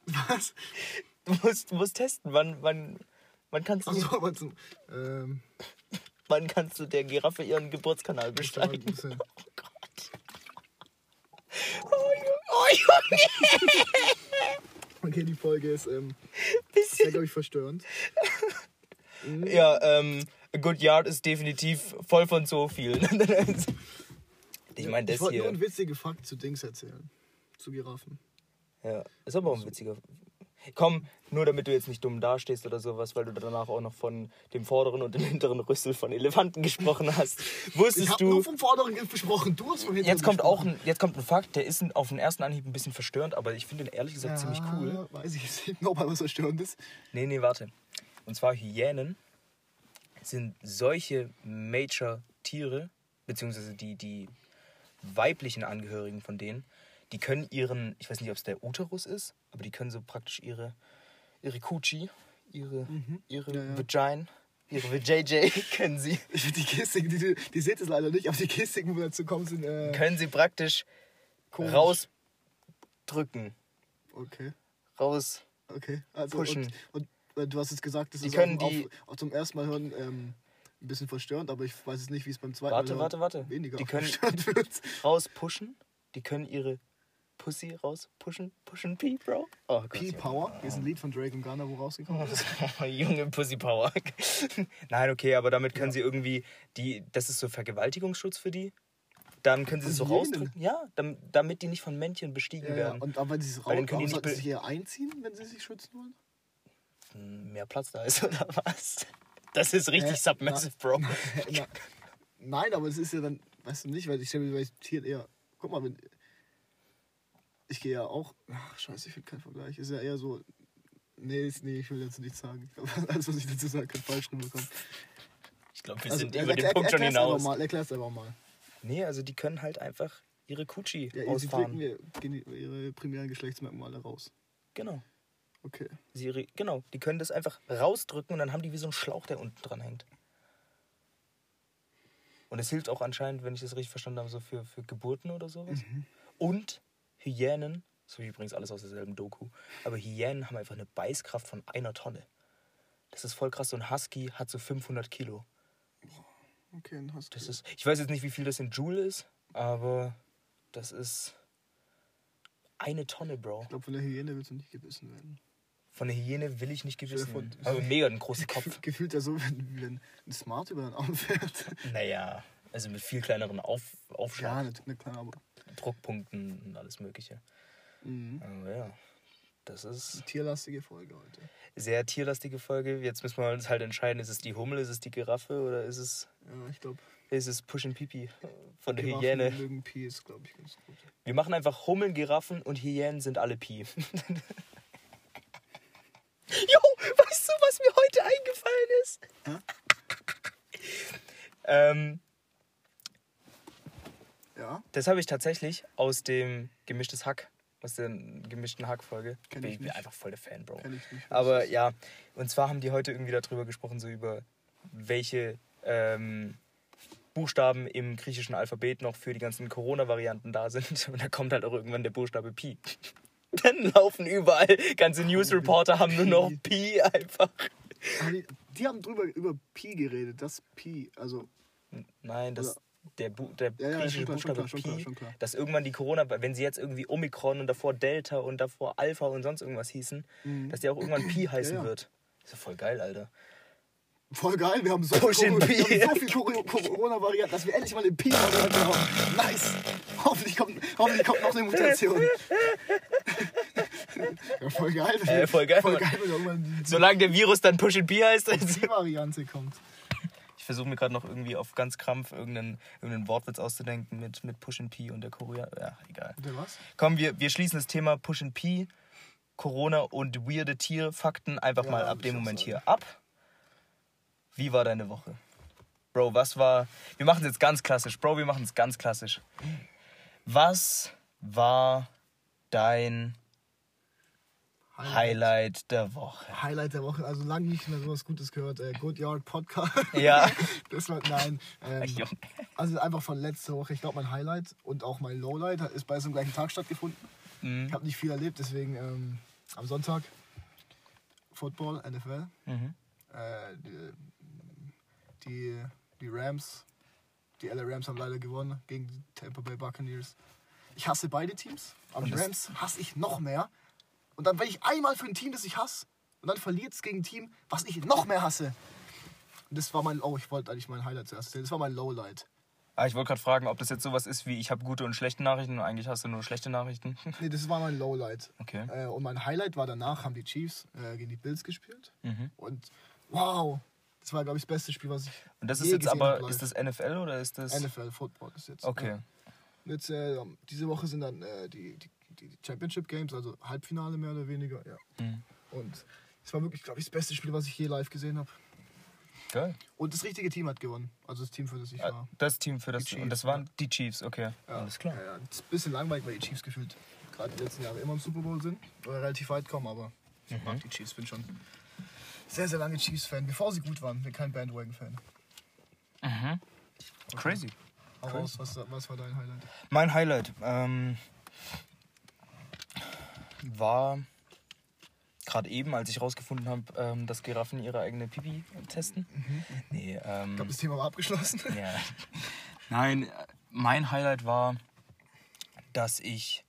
Was? Du musst, du musst testen, wann, wann, wann, kannst du, Achso, aber zum. Ähm. Wann kannst du der Giraffe ihren Geburtskanal das bisschen. Oh Gott. Oh Junge, oh Junge. Okay, die Folge ist ähm, sehr, Bisschen. glaube ich, verstörend. Ja, ähm, A Good Yard ist definitiv voll von so viel. ich meine, ich das wollte nur hier. einen witzigen Fakt zu Dings erzählen. Zu Giraffen. Ja, ist aber auch ein witziger. Komm, nur damit du jetzt nicht dumm dastehst oder sowas, weil du danach auch noch von dem vorderen und dem hinteren Rüssel von Elefanten gesprochen hast. Ich Wusstest habe du. nur vom Vorderen gesprochen, du hast vom Hinteren Jetzt kommt auch gesprochen. ein, jetzt kommt ein Fakt, der ist auf den ersten Anhieb ein bisschen verstörend, aber ich finde ihn ehrlich gesagt ziemlich cool. Ja, Weiß ich nicht, ob er was verstörend ist. Nee, nee, warte. Und zwar Hyänen sind solche Major-Tiere, beziehungsweise die, die weiblichen Angehörigen von denen, die können ihren, ich weiß nicht, ob es der Uterus ist, aber die können so praktisch ihre, ihre Kuchi, ihre, ihre Ja, ja. Vagina, ihre VJJ, können sie, die Gestiken, die, die, die seht es leider nicht, aber die Gestiken, wo wir dazu kommen, sind. Äh, können sie praktisch komisch. rausdrücken, Okay, raus. okay. Also, Pushen. Und, und du hast jetzt gesagt, das Die ist können auch, die- auch, auch zum ersten Mal hören ähm, ein bisschen verstörend, aber ich weiß jetzt nicht, wie es beim zweiten Warte, Mal warte, warte. weniger Die können- verstörend wird. rauspushen. Die können ihre Pussy rauspushen. Pushen P, Bro. Oh Gott. P-Power, hier ist ein Lied von Drake und Ghana, wo rausgekommen ist. Junge Pussy Power. Nein, okay, aber damit können sie irgendwie die. Das ist so Vergewaltigungsschutz für die. Dann können sie es so rausdrücken. Ja, dam- damit die nicht von Männchen bestiegen Ja, ja. werden. Und aber wenn sie es raus, dann können die nicht sie eher einziehen, wenn sie sich schützen wollen? Mehr Platz da ist, oder was? Das ist richtig Hä? submissive, Bro. Na, nein, aber es ist ja dann, weißt du nicht, weil ich stelle mir bei Tieren eher, guck mal, wenn, ich gehe ja auch, ach scheiße, ich finde keinen Vergleich, ist ja eher so, nee, ist, nee, ich will jetzt nichts sagen. Ich glaube, alles, was ich dazu sage, kann falsch rüberkommen. Ich glaube, wir Also, sind er- über den Punkt schon hinaus. Mal, erklär's einfach mal. Nee, also die können halt einfach ihre Kutschi Ja, sie ausfahren. mir geni- ihre primären Geschlechtsmerkmale raus. Genau. Okay. Sie, genau, die können das einfach rausdrücken und dann haben die wie so einen Schlauch, der unten dran hängt. Und es hilft auch anscheinend, wenn ich das richtig verstanden habe, so für, für Geburten oder sowas. Und Hyänen, habe ich übrigens alles aus derselben Doku, aber Hyänen haben einfach eine Beißkraft von einer Tonne. Das ist voll krass. So ein Husky hat so 500 Kilo. Okay, hast du. Das ist, ich weiß jetzt nicht, wie viel das in Joule ist, aber das ist eine Tonne, Bro. ich glaube, von der Hyäne willst du nicht gebissen werden. Von der Hyäne will ich nicht vor, werden. Aber mega einen großen Kopf. Gefühl- Gefühlt ja so, wenn, wie wenn ein Smart über den Arm fährt. Naja, also mit viel kleineren Auf Ja, Aufschlag, natürlich, na klar, aber. Druckpunkten und alles Mögliche. Mhm. Aber ja, das ist Tierlastige Folge heute. sehr tierlastige Folge. Jetzt müssen wir uns halt entscheiden, ist es die Hummel, ist es die Giraffe oder ist es, Ja, ich glaube, ist es Push and Pipi von der Giraffen Hyäne? mögen Pi ist, glaube ich, ganz gut. Wir machen einfach Hummeln, Giraffen und Hyänen sind alle Pi. Jo, weißt du, was mir heute eingefallen ist? Ähm, Ja, Das habe ich tatsächlich aus dem gemischtes Hack, aus der gemischten Hack-Folge. Bin ich bin einfach voll der Fan, Bro. kenn ich nicht. Aber ja, und zwar haben die heute irgendwie darüber gesprochen, so über welche ähm, Buchstaben im griechischen Alphabet noch für die ganzen Corona-Varianten da sind. Und da kommt halt auch irgendwann der Buchstabe Pi. Dann laufen überall, ganze News-Reporter haben nur noch Pi einfach. Die, haben drüber über Pi geredet, das Pi, also Nein, das, der, Bu der Ja, ja, griechische schon klar, Buchstabe klar, schon klar, Pi, schon klar. dass irgendwann die Corona, wenn sie jetzt irgendwie Omikron und davor Delta und davor Alpha und sonst irgendwas hießen, dass die auch irgendwann Pi heißen Mhm. ja. wird. Ist ja voll geil, Alter. voll geil. Wir haben so, Push viel, wir haben so viel Coro- Corona-Varianten, dass wir endlich mal den Pi-Variante haben. Nice. Hoffentlich kommt, hoffentlich kommt noch eine Mutation. ja, voll geil. Äh, voll geil, Voll geil, wenn irgendwann die Solange der Virus dann Push and Pi heißt. Also Pi-Variante kommt. Ich versuche mir gerade noch irgendwie auf ganz Krampf irgendeinen, irgendeinen Wortwitz auszudenken mit, mit Push and Pi und der Korea. Ja, egal. Der was? Komm, wir, wir schließen das Thema Push and Pi, Corona und weirde Tierfakten einfach Ja, mal ab dem Moment hier ab. Wie war deine Woche? Bro, was war. Wir machen es jetzt ganz klassisch. Bro, wir machen es ganz klassisch. Was war dein Highlight der Woche? Highlight der Woche, also lange nicht mehr sowas Gutes gehört. Äh, Good Yard Podcast. Ja. Das war, nein. Ähm, also einfach von letzter Woche. Ich glaube, mein Highlight und auch mein Lowlight ist bei so einem gleichen Tag stattgefunden. Mhm. Ich habe nicht viel erlebt, deswegen ähm, am Sonntag Football, NFL. Mhm. Äh, die, die, die Rams, die LA Rams haben leider gewonnen gegen die Tampa Bay Buccaneers. Ich hasse beide Teams, aber die Rams hasse ich noch mehr. Und dann, wenn ich einmal für ein Team, das ich hasse, und dann verliert es gegen ein Team, was ich noch mehr hasse. Und das war mein, oh, ich wollte eigentlich mein Highlight zuerst erzählen. Das war mein Lowlight. Ah, ich wollte gerade fragen, ob das jetzt sowas ist wie ich habe gute und schlechte Nachrichten und eigentlich hast du nur schlechte Nachrichten. Nee, das war mein Lowlight. Okay. Äh, und mein Highlight war danach, haben die Chiefs äh, gegen die Bills gespielt. Mhm. Und wow, das war, glaube ich, das beste Spiel, was ich Und das ist je jetzt aber, ist das NFL oder ist das. NFL Football ist jetzt. Okay. Ja. Jetzt, äh, diese Woche sind dann äh, die, die, die Championship Games, also Halbfinale mehr oder weniger. Ja. Mhm. Und es war wirklich, glaube ich, das beste Spiel, was ich je live gesehen habe. Geil. Und das richtige Team hat gewonnen. Also das Team, für das ich Ah, war. Das Team für das. Chiefs, und das waren die Chiefs, okay. Ja. Alles klar. Ja, ja. Das ist ein bisschen langweilig, weil die Chiefs gefühlt gerade die letzten Jahre immer im Super Bowl sind. Oder relativ weit kommen, aber ich Mhm. mag die Chiefs, bin schon sehr, sehr lange Chiefs-Fan. Bevor sie gut waren, bin kein Bandwagon-Fan. Crazy. Hau raus, was, was war dein Highlight? Mein Highlight ähm, war gerade eben, als ich rausgefunden habe, ähm, dass Giraffen ihre eigene Pipi testen. Nee, ähm, Ich glaube, das Thema war abgeschlossen. ja. Nein, mein Highlight war, dass ich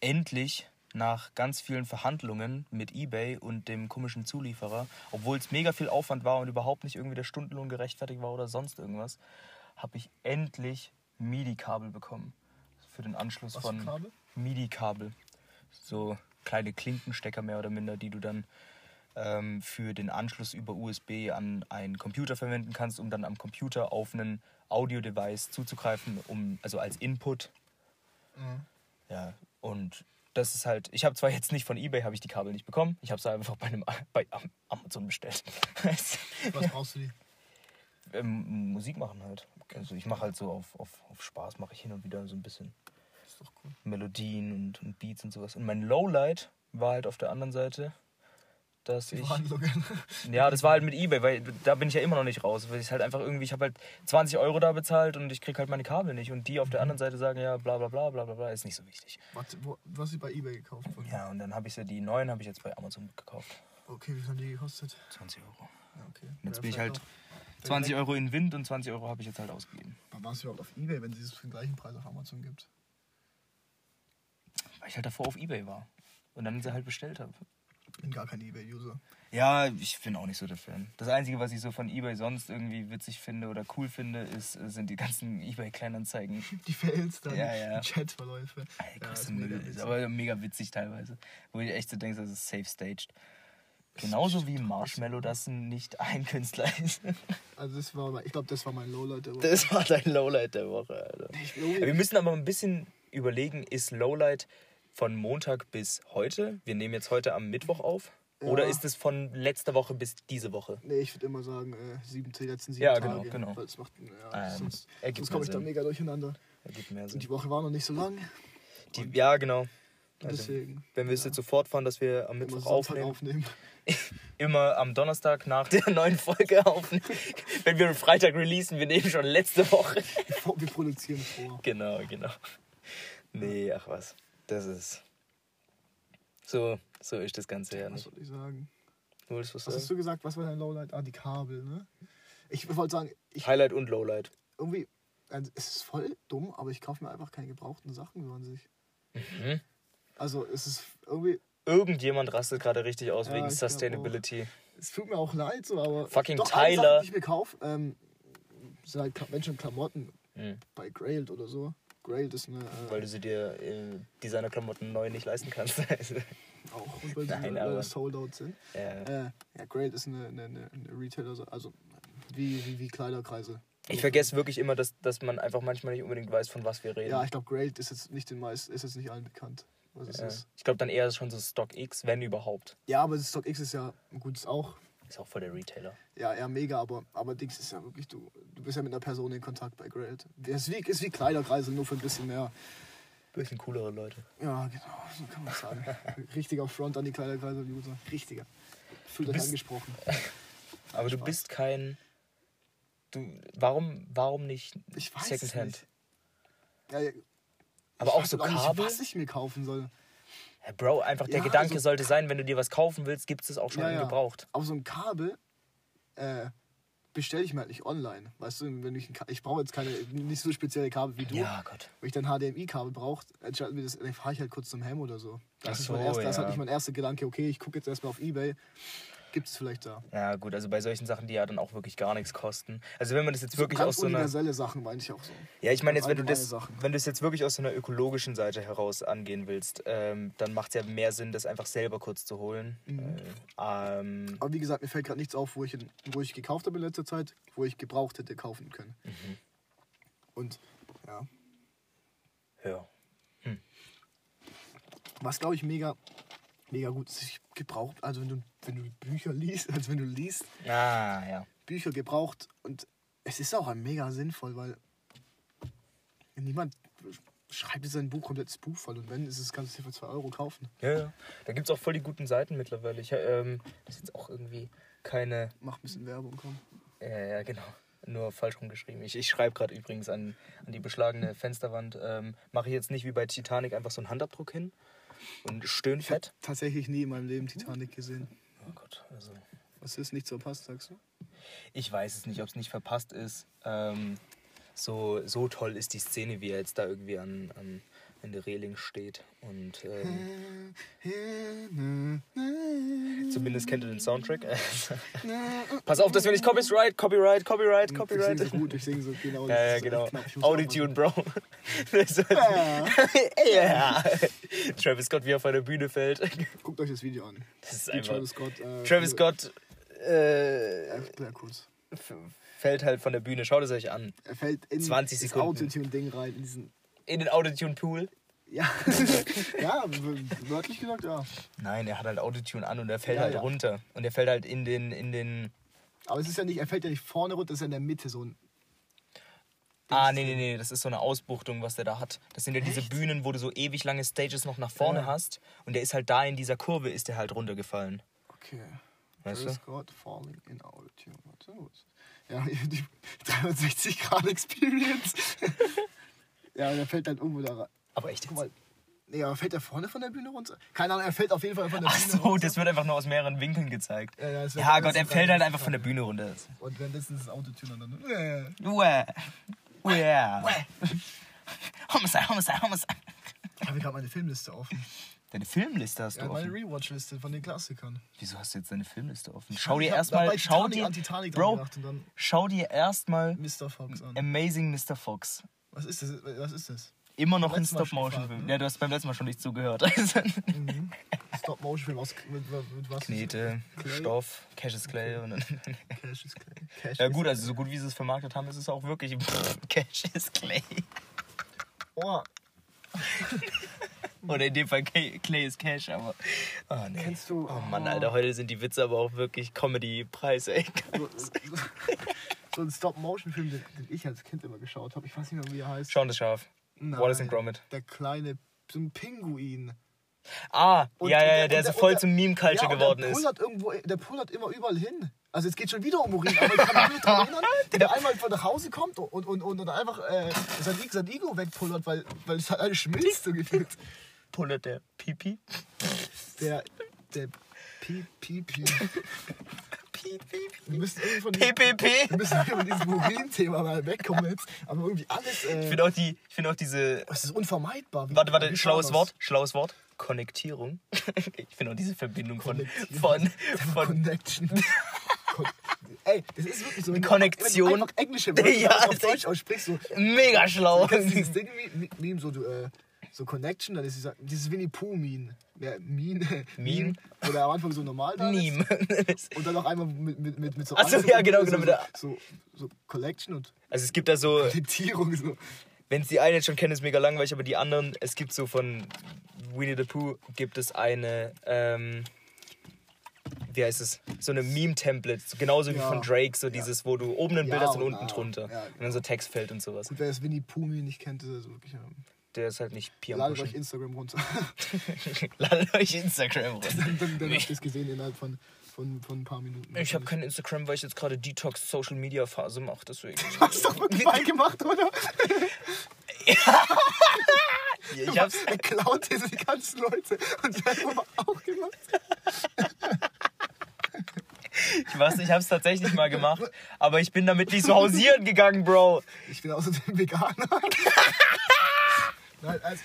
endlich nach ganz vielen Verhandlungen mit eBay und dem komischen Zulieferer, obwohl es mega viel Aufwand war und überhaupt nicht irgendwie der Stundenlohn gerechtfertigt war oder sonst irgendwas, habe ich endlich MIDI-Kabel bekommen. Für den Anschluss Was von Kabel? MIDI-Kabel. So kleine Klinkenstecker mehr oder minder, die du dann ähm, für den Anschluss über USB an einen Computer verwenden kannst, um dann am Computer auf einen Audio-Device zuzugreifen, um, also als Input. Mhm. Ja, und das ist halt, ich habe zwar jetzt nicht von eBay, habe ich die Kabel nicht bekommen, ich habe sie einfach bei, einem, bei Am- Amazon bestellt. Was brauchst du die? ähm, Musik machen halt. Also ich mache halt so auf, auf, auf Spaß, mache ich hin und wieder so ein bisschen doch cool. Melodien und, und Beats und sowas. Und mein Lowlight war halt auf der anderen Seite, dass ich. Ja, das war halt mit Ebay, weil da bin ich ja immer noch nicht raus. Weil ich halt einfach irgendwie, ich habe halt 20 Euro da bezahlt und ich krieg halt meine Kabel nicht. Und die auf der anderen Seite sagen, ja, bla bla bla bla bla bla, ist nicht so wichtig. Warte, wo, du hast sie bei Ebay gekauft? Von Ja, und dann habe ich sie, die neuen habe ich jetzt bei Amazon gekauft. Okay, wie viel haben die gekostet? 20 Euro. Ja, okay. Und jetzt Ja, bin ich halt auch- 20 Euro in Wind und 20 Euro habe ich jetzt halt ausgegeben. Wann warst du überhaupt auf Ebay, wenn es es für den gleichen Preis auf Amazon gibt? Weil ich halt davor auf Ebay war. Und dann sie halt bestellt habe. Ich bin gar kein Ebay-User. Ja, ich bin auch nicht so der Fan. Das Einzige, was ich so von Ebay sonst irgendwie witzig finde oder cool finde, ist, sind die ganzen Ebay-Kleinanzeigen. Die Fails dann, Ja, ja. die Chatverläufe. Ja, ist mega Müll ist aber mega witzig teilweise. Wo du echt so denkst, das ist safe staged. Genauso wie Marshmallow das nicht ein Künstler ist. Also das war, mein- ich glaube, das war mein Lowlight der Woche. Das war dein Lowlight der Woche, Alter. Wir müssen aber ein bisschen überlegen, ist Lowlight von Montag bis heute? Wir nehmen jetzt heute am Mittwoch auf. Oder Ja. ist es von letzter Woche bis diese Woche? nee, ich würde immer sagen, äh, sieben, die letzten sieben Ja, Tage. genau, genau. Weil es macht, ja, Ähm, sonst sonst komme ich da mega durcheinander. Ergibt mehr Und Sinn. die Woche war noch nicht so lang. Die, ja, genau. Also, deswegen. wenn wir es jetzt so fortfahren, dass wir am Mittwoch aufnehmen, aufnehmen. immer am Donnerstag nach der neuen Folge aufnehmen. wenn wir am Freitag releasen, wir nehmen schon letzte Woche. Wir- Wir produzieren vor. genau, genau. Nee, ach was. Das ist. So, so ist das Ganze ja Was soll ich sagen? Du was Was hast du gesagt? Was war dein Lowlight? Ah, die Kabel, ne? Ich wollte sagen, ich Highlight und Lowlight. irgendwie, also es ist voll dumm, aber ich kaufe mir einfach keine gebrauchten Sachen so an sich. Mhm. Also es ist irgendwie, Irgendjemand rastet gerade richtig aus Ja, wegen Sustainability. es tut mir auch leid, so, aber Fucking doch, Tyler. Sache, die ich mir kaufe, ähm, sind halt schon Klamotten Mhm. bei Grailed oder so. Grailed ist eine, äh, Weil du sie dir äh, Designerklamotten neu nicht leisten kannst. Auch, und weil sie Nein, leider aber- sold out sind. ja. Äh, ja, Grailed ist eine, eine, eine, Retailer, also wie, wie, wie Kleiderkreise. Ich vergesse wirklich immer, dass, dass man einfach manchmal nicht unbedingt weiß, von was wir reden. Ja, ich glaube, Grailed ist jetzt nicht den meisten, ist jetzt nicht allen bekannt, was es Ja. ist. Ich glaube dann eher schon so Stock X, wenn überhaupt. Ja, aber das StockX ist ja, gut, ist auch, Ist auch voll der Retailer. ja, eher mega, aber, aber Dings ist ja wirklich, du, du bist ja mit einer Person in Kontakt bei Grailed. Es ist wie, ist wie Kleiderkreise, nur für ein bisschen mehr, Bisschen coolere Leute. Ja, genau, so kann man sagen. Richtiger Front an die Kleiderkreise-User. Richtiger. Fühlt euch angesprochen. Aber du bist kein. Du, warum, warum nicht Ich weiß Secondhand? nicht. Ja, ja, Aber auch so doch nicht, Kabel? was ich mir kaufen soll. Bro, einfach der Ja, Gedanke also- sollte sein, wenn du dir was kaufen willst, gibt es auch schon Ja, gebraucht. Aber so ein Kabel äh, bestelle ich mir halt nicht online. Weißt du, wenn ich, ich brauche jetzt keine nicht so spezielle Kabel wie du. Ja, Gott. Wenn ich dann HDMI-Kabel brauche, dann fahre ich halt kurz zum Hem oder so. Das, Ach ist, so, mein erster, das ist halt nicht mein erster Gedanke, okay, ich gucke jetzt erstmal auf Ebay. Gibt es vielleicht da? Ja, gut, also bei solchen Sachen, die ja dann auch wirklich gar nichts kosten. Also wenn man das jetzt So wirklich aus so einer. universelle Sachen meine ich auch so. Ja, ich meine jetzt, wenn du das, Sachen. wenn du es jetzt wirklich aus so einer ökologischen Seite heraus angehen willst, ähm, dann macht es ja mehr Sinn, das einfach selber kurz zu holen. Mhm. Äh, ähm, Aber wie gesagt, mir fällt gerade nichts auf, wo ich, in, wo ich gekauft habe in letzter Zeit, wo ich gebraucht hätte kaufen können. Mhm. Und ja, ja. was glaube ich mega, mega gut gebraucht, also wenn du, wenn du Bücher liest, also wenn du liest, Ah, ja. Bücher gebraucht und es ist auch mega sinnvoll, weil niemand schreibt jetzt ein Buch komplettes Buch voll und wenn, ist es kannst du dir für 2 Euro kaufen. Ja, ja. Da gibt es auch voll die guten Seiten mittlerweile. Ich, ähm, das ist jetzt auch irgendwie keine. Mach ein bisschen Werbung, komm. Ja, ja, genau. Nur falsch rumgeschrieben. Ich, ich schreibe gerade übrigens an, an die beschlagene Fensterwand. Ähm, Mache ich jetzt nicht wie bei Titanic einfach so einen Handabdruck hin und Stöhnfett. Tatsächlich nie in meinem Leben Titanic gesehen. Oh Gott, also. Was ist nicht so passt, sagst du? Ich weiß es nicht, ob es nicht verpasst ist. Ähm, so, so toll ist die Szene, wie er jetzt da irgendwie an, an, an der Reling steht. Und ähm, zumindest kennt er den Soundtrack. Pass auf, dass wir nicht Copyright, Copyright, Copyright, Ich Copyright. singe so gut, ich singe so genau. Ja, ja, das genau. Ich Autotune, Bro. Ja. Travis Scott, wie er von der Bühne fällt. Guckt euch das Video an. Das ist einfach. Travis Scott. Äh, Travis Scott äh, fällt halt von der Bühne. Schaut es euch an. Er fällt in 20 das Sekunden. Autotune-Ding rein. In diesen, In den Autotune-Pool. ja, ja, wörtlich gesagt, ja. Nein, er hat halt Autotune an und er fällt Ja, halt ja. runter. Und er fällt halt in den, in den. Aber es ist ja nicht, er fällt ja nicht vorne runter, es ist ja in der Mitte so ein. Ah, nee, nee, nee, das ist so eine Ausbuchtung, was der da hat. Das sind ja diese Echt? Bühnen, wo du so ewig lange Stages noch nach vorne Ja. hast. Und der ist halt da in dieser Kurve, ist der halt runtergefallen. Okay. Weißt du? Scott falling in Autotune. Ja, die 360 Grad Experience. ja, und er fällt dann irgendwo da rein. Aber echt Guck mal. Nee, aber fällt er vorne von der Bühne runter? Keine Ahnung, er fällt auf jeden Fall von der Ach Bühne so, runter. das wird einfach nur aus mehreren Winkeln gezeigt. Ja, ja, Ja, Gott, er fällt halt einfach von der Bühne runter. Und währenddessen ist das Autotune dann. Äh. Uäh. Uäh. Homicide, Homicide, Homicide. Ich habe gerade meine Filmliste offen. Deine Filmliste hast du Ja, meine offen. Rewatch-Liste von den Klassikern. Wieso hast du jetzt deine Filmliste offen? Schau dir erstmal, schau dir, Bro, schau dir erstmal Mr. Fox an. Amazing Mr. Fox. Was ist das? Was ist das? Immer noch ein Stop-Motion-Film. ne? Ja, du hast beim letzten Mal schon nicht zugehört. Stop-Motion-Film aus mit, mit was? Knete, Clay? Stoff, Cassius Clay und dann. Cash is Clay. Cash Ja gut, also so gut wie sie es vermarktet haben, ist es auch wirklich Cassius Clay. Oh, Oder in dem Fall Clay Clay ist Cash, aber. Oh, nee. Kennst du- Oh Mann, Alter, heute sind die Witze aber auch wirklich Comedy-Preis, ey. So, ein Stop-Motion-Film, den, den ich als Kind immer geschaut habe. Ich weiß nicht mehr, wie er heißt. Schauen das scharf. Nein, Wallace and Gromit. Der kleine, so ein Pinguin. Ah, Und- ja, ja, ja, und der so voll zum Meme-Culture ja, geworden der ist. Irgendwo, der pullert immer überall hin. Also es geht schon wieder um Urin, aber ich kann mich nur daran erinnern, der einmal von nach Hause kommt und, und, und, und einfach äh, sein, sein Ego wegpullert, weil, weil es halt alles schmilzt so gefühlt. Pullert der Pipi. Der, der Pi, Pi, Pi. Pipi. Wir müssen irgendwie von diesem, PPP. wir müssen von diesem Urin-Thema mal wegkommen jetzt. Aber irgendwie alles, Ich äh, finde auch, die, ich find auch diese. es ist unvermeidbar. Wie- Warte, warte, wie schlaues. Wort. Schlaues Wort. Konnektierung. Ich finde auch diese Verbindung von. Von, von Connection. Ey, das ist wirklich so. wenn du Konnektion. Wenn du einfach englische Wörter Ja, auf Deutsch aussprichst, so. mega schlau. Du dieses Ding, wie- wie- Meme, so, du, äh, so Connection, dann ist dieser, dieses Winnie Pooh-Meme. Ja, Meme. Meme. Oder am Anfang so normal da. Meme. Und dann auch einmal mit, mit, mit, mit so. Ach so, Anzug ja, und genau, genau, So, so, so Collection und Also es gibt da so, Diktierung. So. wenn es die einen jetzt schon kennen, ist mega langweilig, aber die anderen, es gibt so von Winnie the Pooh gibt es eine, ähm, wie heißt es, so eine Meme-Template, so genauso wie Ja. von Drake, so dieses, wo du oben ein Bild Ja, hast und und- unten ah, drunter. ja, Und dann so Textfeld und sowas. Gut, wer das Winnie Pooh-Meme nicht kennt, ist das wirklich. Ähm, der ist halt nicht Pier Ladet euch. Instagram runter. Ladet euch Instagram runter. dann dann, dann habt ihr es gesehen innerhalb von, von, von ein paar Minuten. Ich habe kein Instagram, weil ich jetzt gerade Detox Social Media Phase mache, deswegen. Hast du doch wirklich mal gemacht, oder? ich hab's. Er klaut diese die ganzen Leute und selber auch gemacht. Ich weiß, ich hab's tatsächlich mal gemacht, aber ich bin damit nicht so hausieren gegangen, Bro. Ich bin außerdem Veganer. Nein, also,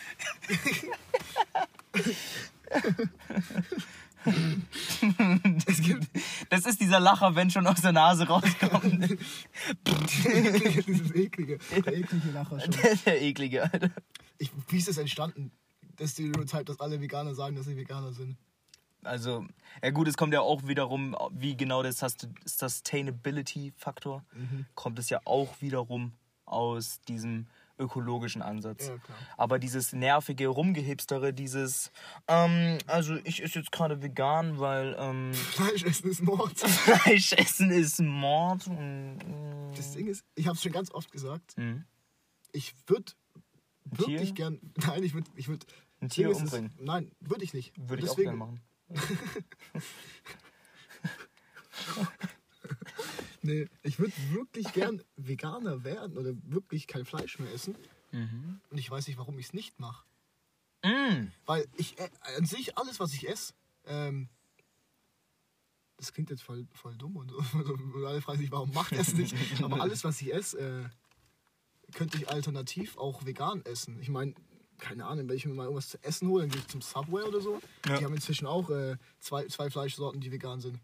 es gibt Das ist dieser Lacher, wenn schon aus der Nase rauskommt. dieses eklige, der eklige Lacher schon. Der ist der eklige, Alter. Ich, wie ist das entstanden? Das Stereotype, dass alle Veganer sagen, dass sie Veganer sind. Also, ja gut, es kommt ja auch wiederum, wie genau der Sust- Sustainability-Faktor, kommt es ja auch wiederum aus diesem ökologischen Ansatz. Ja. Aber dieses nervige Rumgehipstere, dieses, ähm, also ich esse jetzt gerade vegan, weil ähm, Fleisch essen ist Mord. Fleisch essen ist Mord. Mm, Das Ding ist, ich habe es schon ganz oft gesagt, Mhm. ich würde Tier? wirklich gern. Nein, ich würde. Ich würd, Ein Tier umbringen. Nein, würde ich nicht. Würde ich auch gerne machen. Nee, ich würde wirklich gern Veganer werden oder wirklich kein Fleisch mehr essen. Mhm. Und ich weiß nicht, warum ich es nicht mache. Mm. Weil ich äh, an sich alles, was ich esse, ähm, das klingt jetzt voll, voll dumm und, und alle fragen sich, warum macht er es nicht? Aber alles, was ich esse, äh, könnte ich alternativ auch vegan essen. Ich meine, keine Ahnung, wenn ich mir mal irgendwas zu essen hole, dann gehe ich zum Subway oder so. Ja. Die haben inzwischen auch äh, zwei, zwei Fleischsorten, die vegan sind.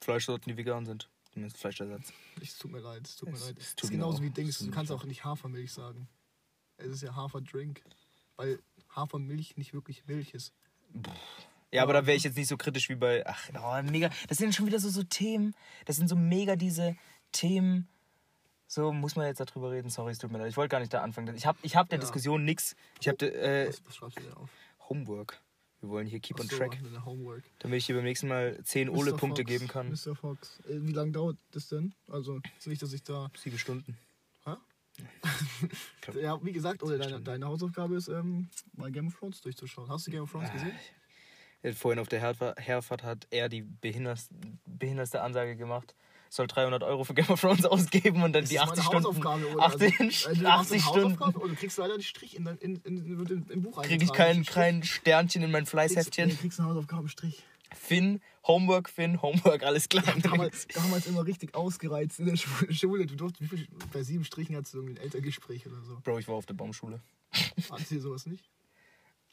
Fleischsorten, die vegan sind. Zumindest Fleischersatz. Es tut mir leid, es tut mir Es- leid. es Es ist genauso auch- wie Dings, du kannst auch nicht Hafermilch sagen. Es ist ja Haferdrink. Weil Hafermilch nicht wirklich Milch ist. Ja, aber da wäre ich jetzt nicht so kritisch wie bei. Ach, oh, mega. Das sind schon wieder so, so Themen. Das sind so mega diese Themen. So, muss man jetzt darüber reden? Sorry, es tut mir leid. Ich wollte gar nicht da anfangen. Ich habe ich hab der Ja. Diskussion nix. Ich habe äh, Was, was schreibst du denn auf? Homework. Wir wollen hier keep on so, track. deine Homework. Damit ich hier beim nächsten Mal 10 Mr. Ole-Punkte geben kann. Mr. Fox. Äh, wie lange dauert das denn? Also, ist nicht, dass ich da. Sieben Stunden. Hä? ja, wie gesagt, oder deine, deine Hausaufgabe ist, ähm, mal Game of Thrones durchzuschauen. Hast du Game of Thrones gesehen? Äh, Vorhin auf der Herfa- Herfahrt hat er die behinderste Ansage gemacht. Soll 300 Euro für Game of Thrones ausgeben und dann die Das ist 80 meine Stunden. Hausaufgabe, oder? 80, also, du machst 80 eine Stunden. Hausaufgabe Und du kriegst leider einen Strich in, in, in, im Buch Kriege ich kein, kein Sternchen in mein Kriegst, Fleißheftchen. nee, kriegst einen Hausaufgabenstrich. Finn, Homework, Finn, Homework, alles klar. Damals, damals immer richtig ausgereizt in der Schu- Schule. Du viel, bei sieben Strichen hattest du irgendwie ein Elterngespräch oder so. Bro, ich war auf der Baumschule. Hattest du sowas nicht?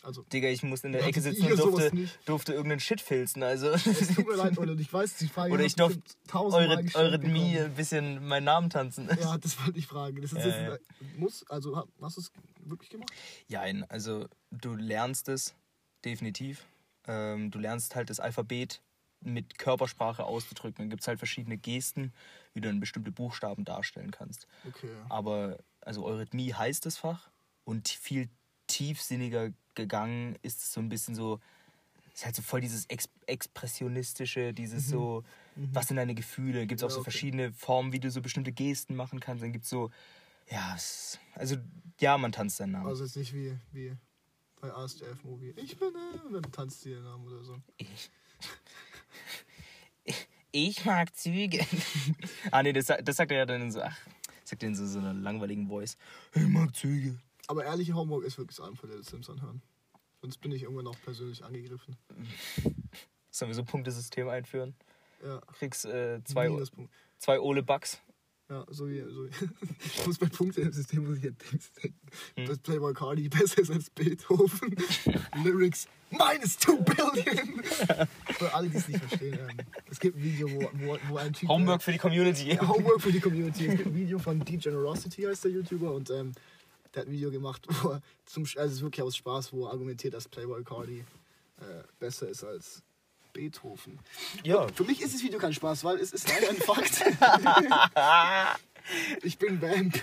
Also, Digga, ich musste in der Ja, Ecke sitzen und durfte, durfte irgendeinen Shit filzen. Also, es tut mir leid, oder ich weiß, die Frage Oder ich du durfte eure, eure. Mie ein bisschen meinen Namen tanzen. Ja, das wollte ich fragen. Das ist Ja, jetzt, muss, also ha- hast du es wirklich gemacht? Jein, also du lernst es definitiv. Ähm, du lernst halt das Alphabet mit Körpersprache auszudrücken. Dann gibt es halt verschiedene Gesten, wie du dann bestimmte Buchstaben darstellen kannst. Okay. Aber also Eurythmie heißt das Fach und viel tiefsinniger gegangen ist es so ein bisschen so, ist halt so voll dieses Ex Expressionistische, dieses so, was sind deine Gefühle? Gibt es auch Mhm. Ja, so okay. verschiedene Formen, wie du so bestimmte Gesten machen kannst. Dann gibt es so, ja, es, also ja, man tanzt seinen Namen. Also jetzt nicht wie, wie bei ASDF Movie. Ich bin äh, und dann tanzt die den Namen oder so. Ich, ich mag Züge. ah, nee, das, das sagt er ja dann in so, ach, sagt er in so, so einer langweiligen Voice. Ich mag Züge. Aber ehrliche Homework ist wirklich Abend von der Sims anhören. Sonst bin ich irgendwann auch persönlich angegriffen. Sollen wir so ein Punktesystem einführen? Ja. Kriegst äh, zwei, zwei Ole Bucks. Ja, so wie, so ich muss bei Punkten im System muss ich Dings denken. Hm. Dass Playboy Cardi besser ist als Beethoven. Lyrics minus 2 Billion. Für alle, die es nicht verstehen. Ähm, es gibt ein Video, wo, wo, wo ein Typ. Homework für die Community. Ja, Homework für die Community. Es gibt ein Video von Degenerosity, heißt der YouTuber, und ähm, der hat ein Video gemacht, wo er zum, also es ist wirklich aus Spaß, wo er argumentiert, dass Playboy Cardi äh, besser ist als Beethoven. Ja. Für mich ist das Video kein Spaß, weil es ist leider ein Fakt. ich bin Bam.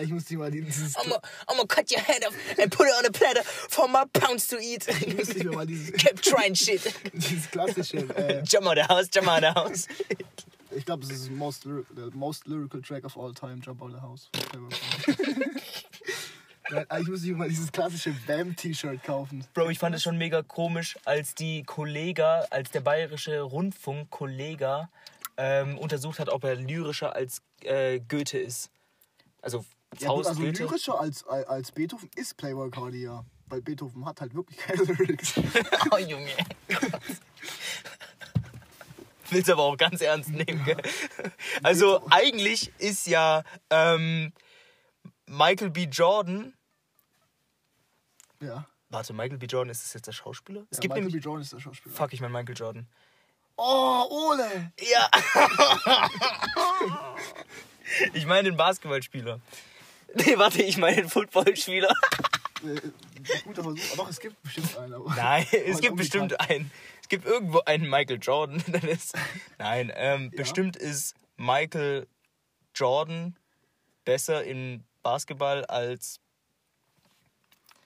ich muss dir mal dieses, I'm gonna cut your head off and put it on a platter for my pounds to eat. ich muss dir mal dieses, Kept trying shit. dieses klassische, äh, Jump out of the house, jump out of the house. Ich glaube, das ist the most, the most lyrical track of all time, Jump Out of the House. Nein, Eigentlich muss ich mir mal dieses klassische Bam-T-Shirt kaufen. Bro, ich fand es schon mega komisch, als die Kollega, als der bayerische Rundfunk Kollega ähm, untersucht hat, ob er lyrischer als äh, Goethe ist. Also Ja, gut, Faust, also Goethe. lyrischer als, als Beethoven ist Playboy Cardi ja. Weil Beethoven hat halt wirklich keine Lyrics. Oh Junge. Willst aber auch ganz ernst nehmen, gell? Also eigentlich ist ja ähm, Michael B. Jordan. ja. Warte, Michael B. Jordan ist das jetzt der Schauspieler? Es ja gibt Michael B. Jordan ist der Schauspieler. Fuck, ich mein Michael Jordan. Oh, Ole! Ja. ich meine den Basketballspieler. Nee, warte, ich meine den Footballspieler. Äh, guter Versuch. Aber doch, es gibt bestimmt einen. Nein, es gibt bestimmt einen. Es gibt irgendwo einen Michael Jordan. Ist, nein, ähm, Ja. bestimmt ist Michael Jordan besser in Basketball als.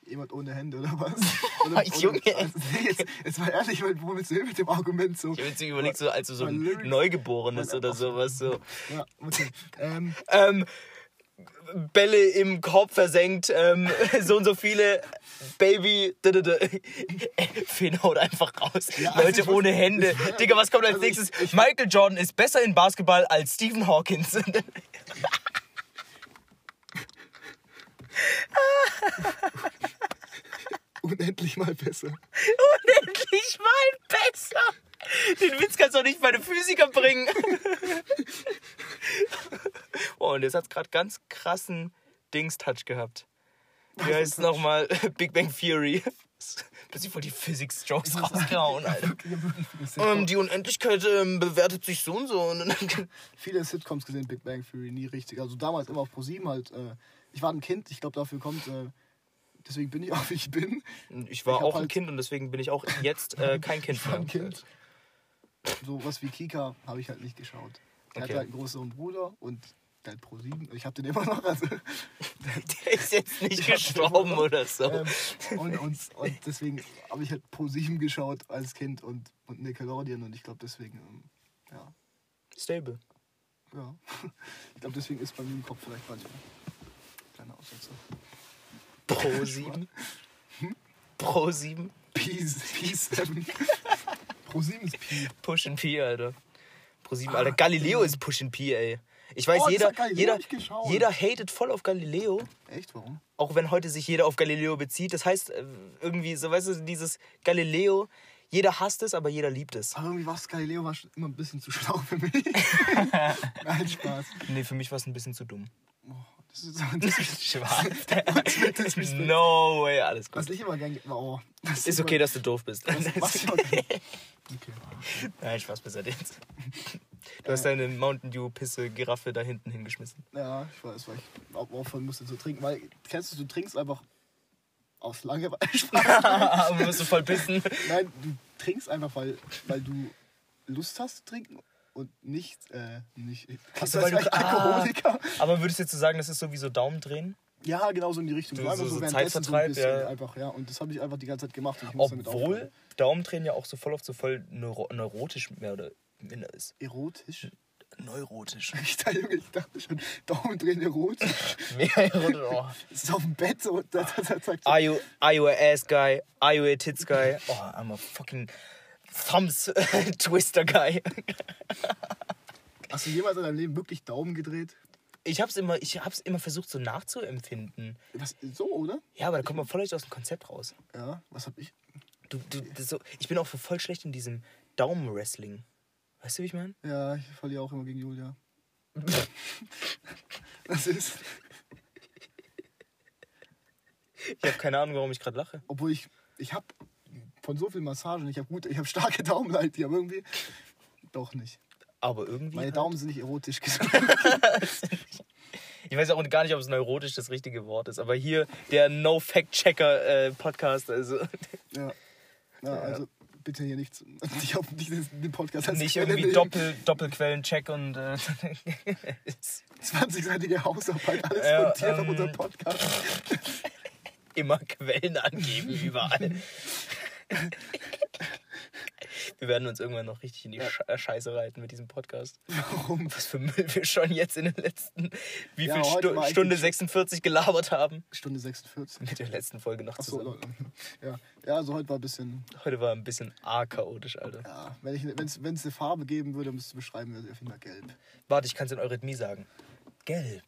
Jemand ohne Hände oder was? Oder, Junge. Also, nee, jetzt, jetzt mal ehrlich, weil wo willst du hin mit dem Argument so? Ich habe jetzt überlegt, so als du so Weil ein Neugeborenes oder sowas. So. Ja, okay. Ähm, Ähm, Bälle im Korb versenkt, ähm, so und so viele Baby. Finn haut einfach raus. Ja, also Leute ich ohne Hände. ich- Digga, was kommt als also ich- nächstes? ich- Michael Jordan ist besser in Basketball als Stephen Hawkins. unendlich mal besser. Unendlich mal besser. Den Witz kannst du doch nicht bei den Physikern bringen. oh, und jetzt hat's gerade ganz krassen Dings-Touch gehabt. Wie heißt es nochmal? Big Bang Theory. Plötzlich voll die Physics-Jokes rausgehauen, Alter. Ähm, die Unendlichkeit ähm, bewertet sich so und so. Und dann, viele Sitcoms gesehen, Big Bang Theory, nie richtig. Also damals immer auf ProSieben halt. Äh, ich war ein Kind, ich glaube, dafür kommt. Äh, deswegen bin ich auch, wie ich bin. ich war Ich auch ein halt- Kind und deswegen bin ich auch jetzt äh, kein Kind mehr. ein Kind. So was wie Kika habe ich halt nicht geschaut. Der Okay. hat halt einen größeren Bruder und der hat Pro7. Ich habe den immer noch. Also, Der ist jetzt nicht gestorben oder so. ähm, und, und, und deswegen habe ich halt Pro7 geschaut als Kind und, und Nickelodeon und ich glaube deswegen, ähm, ja, Stable. ja. Ich glaube deswegen ist bei mir im Kopf vielleicht manchmal kleiner Aussetzer. Pro 7. Pro 7. Peace, Peace 7. Pro7 ist P. Push and P, Alter. Pro 7, Ah, Alter. Galileo ist Push and P, ey. Ich weiß, Oh, jeder, jeder, jeder hatet voll auf Galileo. Echt, warum? Auch wenn heute sich jeder auf Galileo bezieht. Das heißt, äh, irgendwie, so weißt du, dieses Galileo, jeder hasst es, aber jeder liebt es. Aber irgendwie war es Galileo war schon immer ein bisschen zu schlau für mich. Nein, Spaß. Nee, für mich war es ein bisschen zu dumm. Oh, das ist, das ist Schwarz. no way, alles Was gut. ich immer gern. Oh, das Ist okay, dass du doof bist. Was, was gern, okay. Nein, Spaß besser jetzt. Du hast deine Mountain Dew Pisse Giraffe da hinten hingeschmissen. Ja, ich weiß, weil ich auf- aufhören musste zu trinken. Weil, kennst du, du trinkst einfach aus Langeweile. Spaß. Aber musst du voll pissen. Nein, du trinkst einfach, weil, weil du Lust hast zu trinken und nicht. Äh, nicht Ach so, das weil du- vielleicht Alkoholiker. Aber würdest du jetzt so sagen, das ist so wie so Daumen drehen? Ja, genau so in die Richtung. So- so- so Zeitvertreib, ein bisschen ja. Einfach, ja. Und das habe ich einfach die ganze Zeit gemacht. Obwohl. Daumentränen ja auch so voll oft so voll neuro neurotisch mehr oder minder ist. Erotisch? Neurotisch. Ich dachte, ich dachte schon, Daumen drehen erotisch. Mega erotisch. Oh. Es ist auf dem Bett so und da, da, da so, Are you, are you a ass guy? Are you a tits guy? Oh, I'm a fucking thumbs twister guy. Hast du jemals in deinem Leben wirklich Daumen gedreht? Ich hab's immer, ich hab's immer versucht so nachzuempfinden. Was, so, oder? Ja, aber da kommt man voll aus dem Konzept raus. Ja, was hab ich? Du, du, so, ich bin auch voll schlecht in diesem Daumenwrestling. Weißt du, wie ich meine? Ja, ich verliere auch immer gegen Julia. das ist, Ich habe keine Ahnung, warum ich gerade lache. obwohl ich, ich habe von so vielen Massagen, ich habe gut, ich habe starke Daumen halt, die aber irgendwie doch nicht. Aber irgendwie. Meine halt- Daumen sind nicht erotisch gesund. Ich weiß auch gar nicht, ob es neurotisch das richtige Wort ist, aber hier der No-Fact-Checker-Podcast, also ja. ja, also bitte hier nichts, nicht auf nicht den Podcast als nicht Quelle irgendwie. Doppel, Doppelquellen-Check und. Äh, 20-seitige Hausarbeit, alles Ja, montiert auf ähm, unserem Podcast. immer Quellen angeben, überall. Wir werden uns irgendwann noch richtig in die Sch äh, Scheiße reiten mit diesem Podcast. Warum? Was für Müll wir schon jetzt in den letzten, wie Ja, viel Stu Stunde 46 gelabert haben. Stunde 46. Mit der letzten Folge noch Achso, zusammen. ja. ja, also heute war ein bisschen. Heute war ein bisschen arg chaotisch, Alter. Ja, wenn es es eine Farbe geben würde, müsste beschreiben, wäre sie auf jeden Fall gelb. Warte, ich kann es in Eurythmie sagen. Gelb.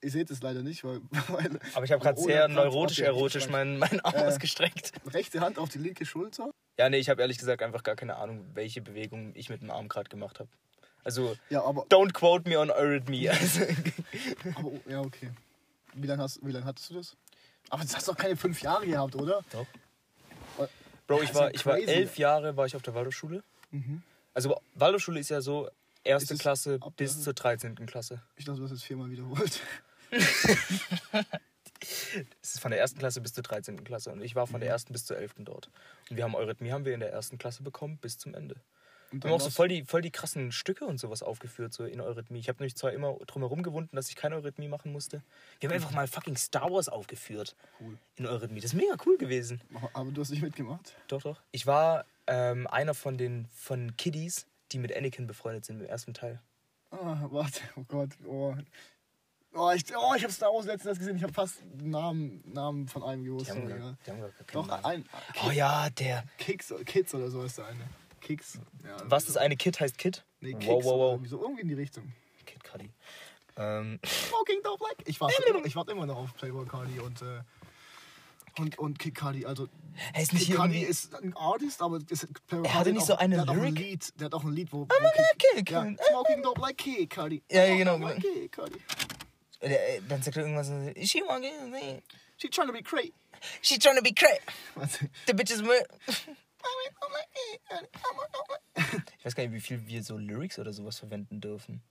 Ihr seht es leider nicht, weil. weil Aber ich habe gerade sehr Platz neurotisch, auf der erotisch Rechten- meinen, meinen Arm Äh. ausgestreckt. Rechte Hand auf die linke Schulter. Ja, nee, ich habe ehrlich gesagt einfach gar keine Ahnung, welche Bewegung ich mit dem Arm gerade gemacht habe. Also, Ja, aber. don't quote me on Eurythmie. Also, aber ja, okay. Wie lange hast, wie lang hattest du das? Aber das hast doch keine fünf Jahre gehabt, oder? Doch. Bro, ich war, ich war elf Jahre war ich auf der Waldorfschule. Mhm. Also Waldorfschule ist ja so erste es Klasse ab- bis zur 13. Klasse. Ich dachte, du hast jetzt viermal wiederholt. Es ist von der ersten Klasse bis zur 13. Klasse und ich war von der Mhm. ersten bis zur 11. dort. Und wir haben Eurythmie haben wir in der ersten Klasse bekommen bis zum Ende. Und Wir haben auch so voll die, voll die krassen Stücke und sowas aufgeführt, so in Eurythmie. Ich habe nämlich zwar immer drumherum gewunden, dass ich keine Eurythmie machen musste. Wir haben einfach mal fucking Star Wars aufgeführt Cool. in Eurythmie. Das ist mega cool gewesen. Aber du hast nicht mitgemacht. Doch, doch. Ich war ähm, einer von den von Kiddies, die mit Anakin befreundet sind im ersten Teil. Ah, warte, oh Gott. Oh, oh ich, oh, ich habe Star Wars letztens gesehen. Ich habe fast den Namen, Namen von einem gewusst. Die haben, gar, egal. die haben gar Doch, Namen. ein. Oh ja, der. Kicks, Kids oder so ist der eine. Kicks. Ja, Was das eine Kid heißt Kid? Nee, Kicks. wow, wow, wow. Irgendwie, so, irgendwie in die Richtung. Kid Cudi. Ähm, Smoking Dope Black. Ich warte, immer, ich warte immer noch auf Playboy Cardi und, äh, und, und Kid Cardi. Also, hey, ist nicht irgendwie. ist ein Artist, aber ist, Er hatte nicht hat so auch- eine der hat auch ein Lyric? Lied, Der hat auch ein Lied, wo. wo Kid, ja. Smoking Dope Like Kid Cardi. Ja, ja, genau, Like. Der, äh, dann sagt er irgendwas. so, She want it, She trying to be crazy. She trying to be crazy. The bitch is weird. Ich weiß gar nicht, wie viel wir so Lyrics oder sowas verwenden dürfen.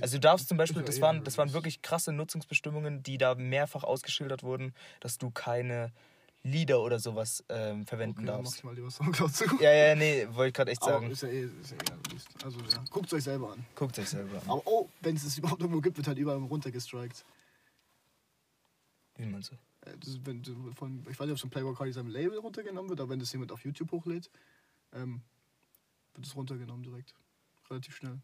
Also du darfst zum Beispiel, das waren, das waren wirklich krasse Nutzungsbestimmungen, die da mehrfach ausgeschildert wurden, dass du keine Lieder oder sowas ähm, verwenden Okay, dann mach darfst. ich mal lieber Soundcloud zu. Ja, ja, nee, wollte ich gerade echt Aber sagen. ist ja eh, ist ja eh. Also ja, guckt euch selber an. Guckt euch selber an. Aber oh, wenn es es überhaupt irgendwo gibt, wird halt überall runtergestrikt. Wie meinst du? Äh, Das wenn, von, ich weiß nicht, ob es von Playboy Cardi seinem Label runtergenommen wird, aber wenn das jemand auf YouTube hochlädt, ähm, wird es runtergenommen direkt. Relativ schnell.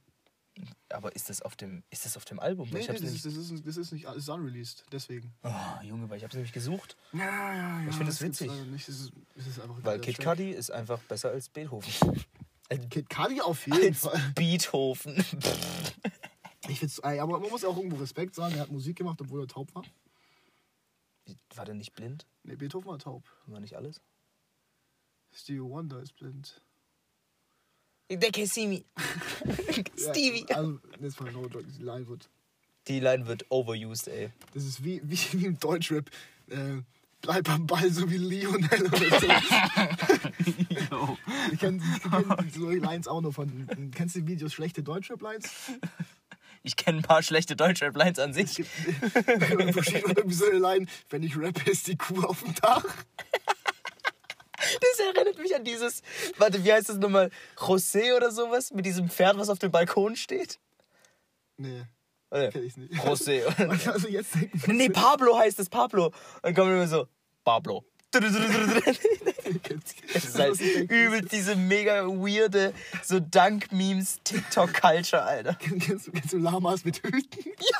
Aber ist das auf dem, ist das auf dem Album? Nee, ich nee, das, ist, das, ist, das ist nicht das ist unreleased, deswegen. oh, Junge, weil ich hab's nämlich gesucht. Ja, ja, ja. Ich find das gibt's witzig. Nicht. Es ist, es ist Weil Kid. Cudi ist einfach besser als Beethoven. Kid Cudi auf jeden Als Fall. Beethoven. Ich find's, aber man muss auch irgendwo Respekt sagen, er hat Musik gemacht, obwohl er taub war. War der nicht blind? Nee, Beethoven war taub. War nicht alles? Stevie Wonder ist blind. They can see me. Stevie. Ja, also, jetzt mal no joke, die Line wird. Die Line wird overused, ey. Das ist wie, wie, wie im Deutschrap. Äh, bleib am Ball, so wie Lionel oder so. ich kenne kenn solche Lines auch nur von. Kennst du die Videos schlechte Deutschrap-Lines? Ich kenne ein paar schlechte Deutschrap-Lines an Es sich. gibt irgendwo steht irgendwie so eine Line, wenn ich rappe, ist die Kuh auf dem Dach. Das erinnert mich an dieses, warte, wie heißt das nochmal? José oder sowas? Mit diesem Pferd, was auf dem Balkon steht? Nee, Oder? kenn ich nicht. José. Also jetzt denken nee, Pablo heißt es, Pablo. Dann kommt immer so, Pablo. Das ist halt übel diese mega weirde, so Dank-Memes, TikTok-Culture, Alter. Kennst du, kennst du Lamas mit Hüten? Ja!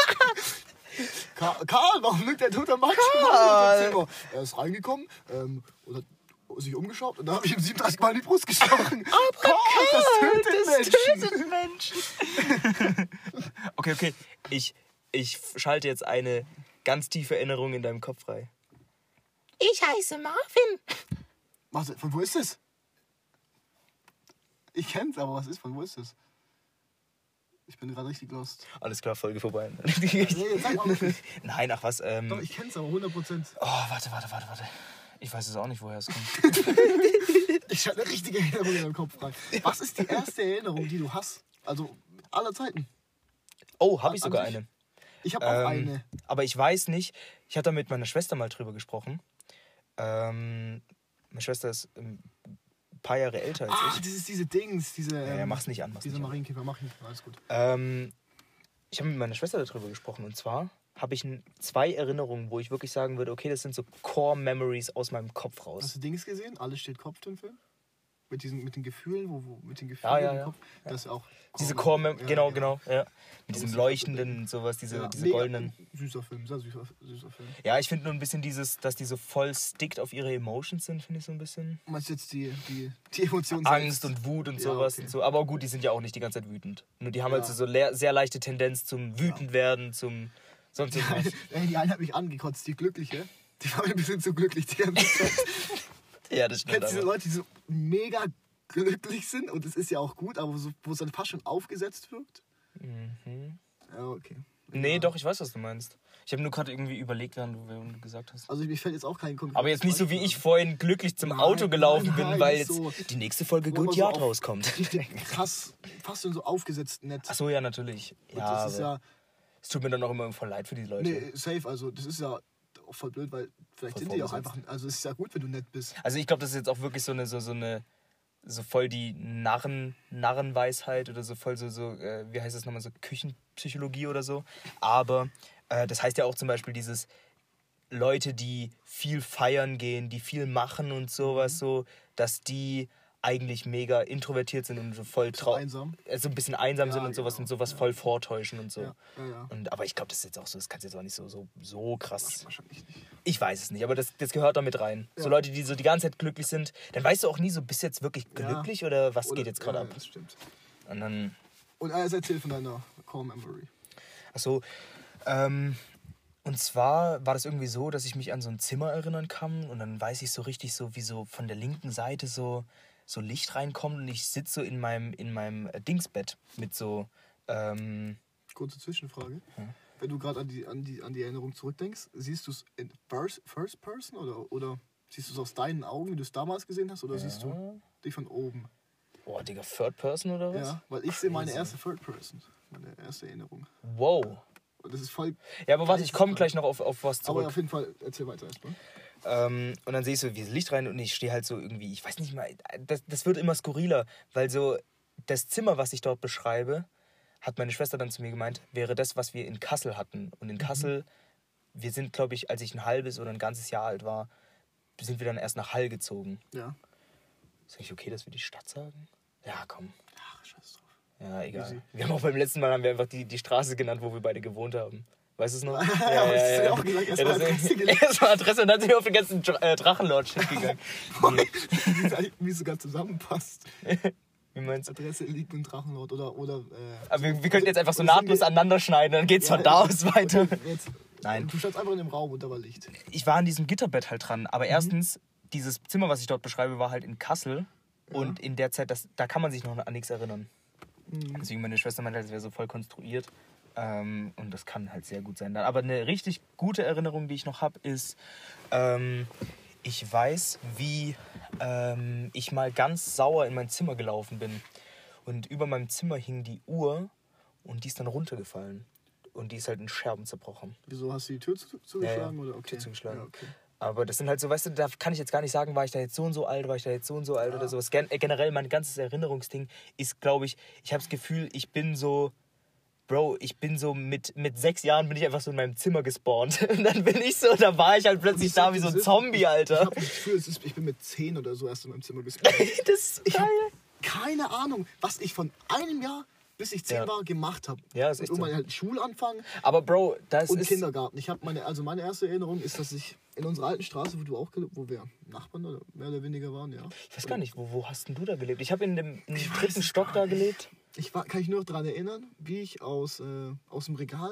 Karl, Karl warum liegt der tote Max? Karl! Er ist reingekommen ähm, und hat sich umgeschaut und da habe ich ihm 37 Mal in die Brust gestochen. Aber Karl, das tötet Das Menschen. tötet Menschen. okay, okay. Ich, ich schalte jetzt eine ganz tiefe Erinnerung in deinem Kopf frei. Ich heiße Marvin. Warte, von wo ist das? Ich kenn's, aber was ist, von wo ist das? Ich bin gerade richtig lost. Alles klar, Folge vorbei. Nee, jetzt sag nicht. Nein, ach was. Ähm, Doch, ich kenn's aber 100%. oh, warte, warte, warte, warte. Ich weiß es auch nicht, woher es kommt. Ich habe eine richtige Erinnerung in meinem Kopf frei. Was ist die erste Erinnerung, die du hast? Also aller Zeiten. Oh, habe ich sogar eine. Ich habe auch Ähm, eine. Aber ich weiß nicht. Ich hatte da mit meiner Schwester mal drüber gesprochen. Ähm, meine Schwester ist ein paar Jahre älter als Ah, ich. das ist diese Dings, diese. Ja, ja, ähm, mach's nicht an, mach's Diese. Marienkäfer, mach ich nicht. Alles gut. Ähm, ich habe mit meiner Schwester darüber gesprochen und zwar habe ich zwei Erinnerungen, wo ich wirklich sagen würde, okay, das sind so Core Memories aus meinem Kopf Hast raus. du Dings gesehen? Alles steht Kopf, den Film? mit diesen mit den Gefühlen, wo, wo mit den Gefühlen Ja, ja, im ja. Kopf, das ist auch Diese Core- Core, ja, genau, genau, ja. Mit diesem leuchtenden und sowas, diese, diese mega goldenen. Süßer Film, sehr süßer, süßer Film. Ja, ich finde nur ein bisschen dieses, dass die so voll stickt auf ihre Emotions sind, finde ich so ein bisschen. Meinst du jetzt die, die, die Emotionen Angst und Wut und sowas okay. und so. Aber gut, die sind ja auch nicht die ganze Zeit wütend. Nur die haben halt so, so sehr leichte Tendenz zum wütend werden, zum sonst irgendwas. Ey, die eine hat mich angekotzt, die Glückliche. Die war mir ein bisschen zu glücklich die ganze Zeit. ja, das stimmt. Kennst du diese. Leute, die so mega glücklich sind? Und das ist ja auch gut, aber so, wo es dann fast schon aufgesetzt wirkt? Mhm. Ja, okay. Nee, ja. doch, ich weiß, was du meinst. Ich habe nur gerade irgendwie überlegt, während du, während du gesagt hast. Also mir fällt jetzt auch kein konkretes Aber jetzt nicht so wie ich vorhin glücklich zum Nein, Auto gelaufen nein, bin, nein, weil nicht jetzt so. die nächste Folge Good so Yard auf- rauskommt. Krass, fast schon so aufgesetzt nett. Ach so, ja, natürlich. Und Ja, das ist ja, es tut mir dann auch immer voll leid für die Leute. nee, safe, also das ist ja auch voll blöd, weil vielleicht Voll sind die auch einfach, also es ist ja gut, wenn du nett bist. Also ich glaube, das ist jetzt auch wirklich so eine, so, so eine, so voll die Narren, Narrenweisheit oder so voll so, so äh, wie heißt das nochmal, so Küchenpsychologie oder so. Aber äh, das heißt ja auch zum Beispiel dieses Leute, die viel feiern gehen, die viel machen und Mhm. sowas so, dass die eigentlich mega introvertiert sind und so voll trau einsam. äh, so ein bisschen einsam Ja, sind und sowas genau, und sowas voll vortäuschen und so. Ja, ja, ja. Und, aber ich glaube, das ist jetzt auch so, das kannst du jetzt auch nicht so, so, so krass Wahrscheinlich nicht. ich weiß es nicht, aber das, das gehört da mit rein. So Ja. Leute, die so die ganze Zeit glücklich sind, dann weißt du auch nie so, bist du jetzt wirklich Ja. glücklich oder was Oder- geht jetzt gerade ja, ab? Das stimmt. Und dann, Und alles erzähl von deiner Core Memory. achso, ähm, und zwar war das irgendwie so, dass ich mich an so ein Zimmer erinnern kann und dann weiß ich so richtig so, wie so von der linken Seite so, so Licht reinkommt und ich sitze so in meinem, in meinem äh, Dingsbett mit so, ähm, Kurze Zwischenfrage. Wenn du gerade an die, an, die, an die Erinnerung zurückdenkst, siehst du es in first, first Person oder, oder siehst du es aus deinen Augen, wie du es damals gesehen hast, oder siehst du dich von oben? oh Digga, Third Person oder was? Ja, weil ich sehe meine erste Third Person, meine erste Erinnerung. Wow. Das ist voll. Ja, aber warte, ich komme gleich noch auf, auf was zurück. Aber auf jeden Fall, erzähl weiter erstmal. Ähm, und dann sehe ich so wie das Licht rein und ich stehe halt so irgendwie, ich weiß nicht mal, das, das wird immer skurriler, weil so das Zimmer, was ich dort beschreibe, hat meine Schwester dann zu mir gemeint, wäre das, was wir in Kassel hatten. Und in Kassel, wir sind, glaube ich, als ich ein halbes oder ein ganzes Jahr alt war, sind wir dann erst nach Hall gezogen. Ja. Sag ich, okay, dass wir die Stadt sagen? Ja, komm. Ach, scheiß drauf. Ja, egal. Easy. Wir haben auch beim letzten Mal haben wir einfach die, die Straße genannt, wo wir beide gewohnt haben. Weißt du es noch? Ja, aber das hast du ja auch gesagt, erst mal das- Adresse gelegt. Adresse und dann sind wir auf den ganzen äh, Drachenlord-Shit gegangen. wie es sogar zusammenpasst. Wie meinst du? Adresse liegt im Drachenlord oder. oder äh, Aber wir, wir könnten jetzt einfach so nahtlos aneinander schneiden, dann geht's Ja, von da aus weiter. Jetzt, Nein. Du standst einfach in dem Raum und da war Licht. Ich war an diesem Gitterbett halt dran, aber erstens, dieses Zimmer, was ich dort beschreibe, war halt in Kassel. Und in der Zeit, das, da kann man sich noch an nichts erinnern. Deswegen meine Schwester meinte, das wäre so voll konstruiert. Ähm, und das kann halt sehr gut sein. Aber eine richtig gute Erinnerung, die ich noch habe, ist, ähm, ich weiß, wie ähm, ich mal ganz sauer in mein Zimmer gelaufen bin. Und über meinem Zimmer hing die Uhr und die ist dann runtergefallen. Und die ist halt in Scherben zerbrochen. Wieso hast du die Tür zu, zugeschlagen? Ja, ja. Oder? Okay. Tür zugeschlagen. Ja, okay. Aber das sind halt so, weißt du, da kann ich jetzt gar nicht sagen, war ich da jetzt so und so alt, war ich da jetzt so und so alt oder sowas. Gen äh, generell mein ganzes Erinnerungsding ist, glaube ich, ich habe das Gefühl, ich bin so, Bro, ich bin so mit, mit sechs Jahren bin ich einfach so in meinem Zimmer gespawnt. Und dann bin ich so, da war ich halt plötzlich Ich da wie so ein Zombie, Ich Alter. habe das Gefühl, es ist, ich bin mit 10 oder so erst in meinem Zimmer gespawnt. Das ist Ich geil. habe keine Ahnung, was ich von einem Jahr bis ich 10 Ja. war gemacht habe. Ja, ist Und so. irgendwann halt Schulanfang Aber Bro, das und ist... Kindergarten. Ich habe meine, also meine erste Erinnerung ist, dass ich in unserer alten Straße, wo du auch gelebt, wo wir Nachbarn oder mehr oder weniger waren, ja. Ich weiß gar nicht, wo, wo hast denn du da gelebt? Ich habe in dem weiß dritten Stock da gelebt. Ich war, kann ich nur noch daran erinnern, wie ich aus, äh, aus dem Regal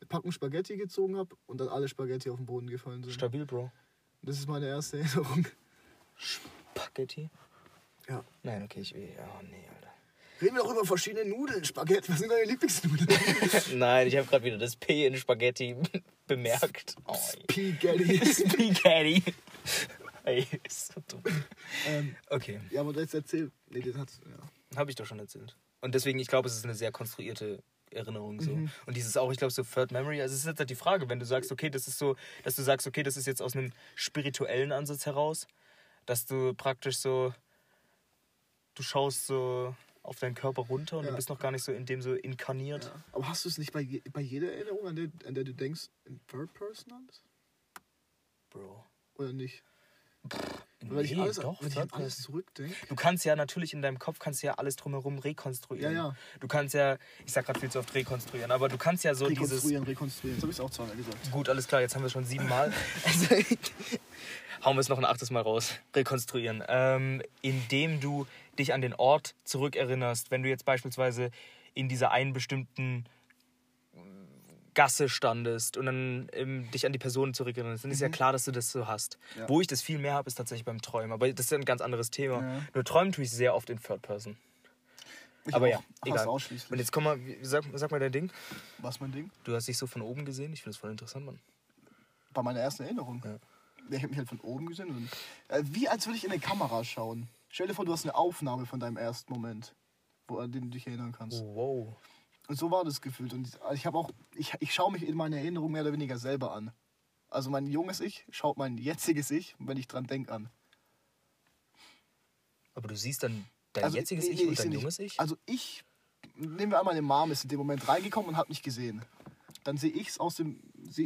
eine Packung Spaghetti gezogen habe und dann alle Spaghetti auf den Boden gefallen sind. Stabil, Bro. Das ist meine erste Erinnerung. Spaghetti? Ja. Nein, okay, ich... Ja, nee, Alter. Reden wir doch über verschiedene Nudeln. Spaghetti, was sind deine Lieblingsnudeln? Nein, ich habe gerade wieder das P in Spaghetti bemerkt. Oh, Spaghetti. Spaghetti. Ey, ist so dumm. ähm, Okay, ja, aber jetzt erzähl. Nee, das hat's. Ja. habe ich doch schon erzählt. Und deswegen, ich glaube, es ist eine sehr konstruierte Erinnerung so. Mhm. Und dieses auch, ich glaube, so Third Memory, also es ist jetzt halt die Frage, wenn du sagst, okay, das ist so, dass du sagst, okay, das ist jetzt aus einem spirituellen Ansatz heraus, dass du praktisch so, du schaust so auf deinen Körper runter und Ja. du bist noch gar nicht so in dem so inkarniert. Ja. Aber hast du es nicht bei, je, bei jeder Erinnerung, an der, an der du denkst, in Third Person alles? Bro. Oder nicht? Weil ich Nee, alles, doch, wenn ich an alles zurückdenke. Du kannst ja natürlich in deinem Kopf kannst ja alles drumherum rekonstruieren. Ja, ja. Du kannst ja, ich sag gerade viel zu oft rekonstruieren, aber du kannst ja so dieses. Rekonstruieren, rekonstruieren. Das habe ich auch zweimal gesagt. Gut, alles klar, jetzt haben wir schon siebenmal. Also, hauen wir es noch ein achtes Mal raus. Rekonstruieren. Ähm, indem du dich an den Ort zurückerinnerst, wenn du jetzt beispielsweise in dieser einen bestimmten Gasse standest und dann ähm, dich an die Person zurückerinnerst, dann ist ja klar, dass du das so hast. Ja. Wo ich das viel mehr habe, ist tatsächlich beim Träumen. Aber das ist ja ein ganz anderes Thema. Ja. Nur träumen tue ich sehr oft in Third Person. Ich Aber auch. ja, egal. Und jetzt komm mal, sag, sag mal dein Ding. Was mein Ding? Du hast dich so von oben gesehen. Ich finde das voll interessant, Mann. Bei meiner ersten Erinnerung. Ja. Ich habe mich halt von oben gesehen. Und, äh, wie als würde ich in eine Kamera schauen. Stell dir vor, du hast eine Aufnahme von deinem ersten Moment, wo, an den du dich erinnern kannst. Wow. Und so war das gefühlt. Und ich habe auch, ich, ich schaue mich in meiner Erinnerung mehr oder weniger selber an. Also mein junges Ich schaut mein jetziges Ich, wenn ich dran denke, an. Aber du siehst dann dein Also, jetziges Ich nee, und ich dein seh nicht- junges Ich? Also ich, nehmen wir einmal, meine Mom ist in dem Moment reingekommen und hat mich gesehen. Dann sehe ich es aus, dem-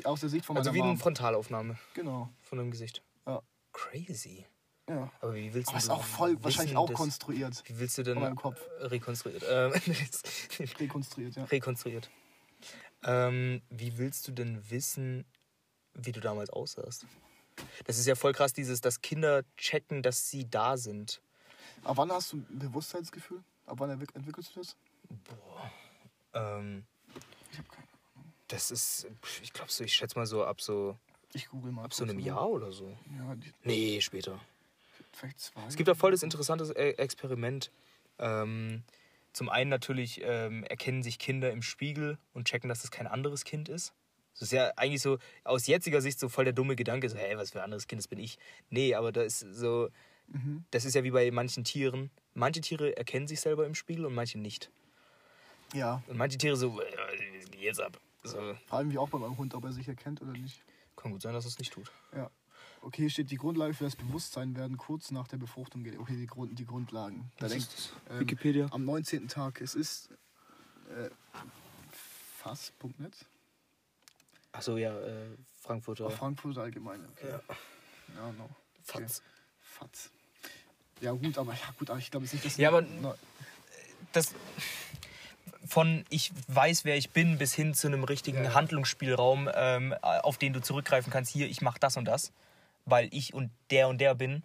aus der Sicht von meiner Also wie eine Mom. Frontalaufnahme Genau, von deinem Gesicht. ja. Crazy. Ja. Aber wie willst Aber du ist auch voll wissen, wahrscheinlich auch das- konstruiert. Wie willst du denn meinem Kopf. rekonstruiert? Ähm, Rekonstruiert, ja. rekonstruiert. Ähm, wie willst du denn wissen, wie du damals aussahst? Das ist ja voll krass, dieses, dass Kinder checken, dass sie da sind. Ab wann hast du ein Bewusstseinsgefühl? Ab wann entwick- entwickelst du das? Ähm, Ich habe keine das ist, ich glaube so, ich schätze mal so ab so, Ich google mal. ab so einem kurz, Jahr oder so. Ja, Nee, später. Vielleicht zwei. Es gibt da voll das interessante äh, Experiment. Ähm, zum einen natürlich ähm, erkennen sich Kinder im Spiegel und checken, dass das kein anderes Kind ist. Das ist ja eigentlich so aus jetziger Sicht so voll der dumme Gedanke, so, hey, was für ein anderes Kind, das bin ich. Nee, aber da ist so, Mhm. das ist ja wie bei manchen Tieren. Manche Tiere erkennen sich selber im Spiegel und manche nicht. Ja, Und manche Tiere so, äh, jetzt ab. So, fragen wir auch bei meinem Hund, ob er sich erkennt oder nicht. kann gut sein, dass es nicht tut. Ja. Okay, hier steht, die Grundlage für das Bewusstsein werden kurz nach der Befruchtung gelegt. Okay, die, Grund, die Grundlagen. Da denkt, ist das? ähm, Wikipedia. Am 19. Tag. Es ist äh, fass.net. Achso, ja, äh, Frankfurter. Auf Frankfurt allgemein. Okay. Ja. Ja, no. Okay. Fatz. Fatz. Ja gut, aber ja gut, aber ich glaube jetzt nicht, dass... Ja, aber- Na, das von ich weiß, wer ich bin, bis hin zu einem richtigen ja. Handlungsspielraum, ähm, auf den du zurückgreifen kannst. Hier, ich mache das und das, weil ich und der und der bin.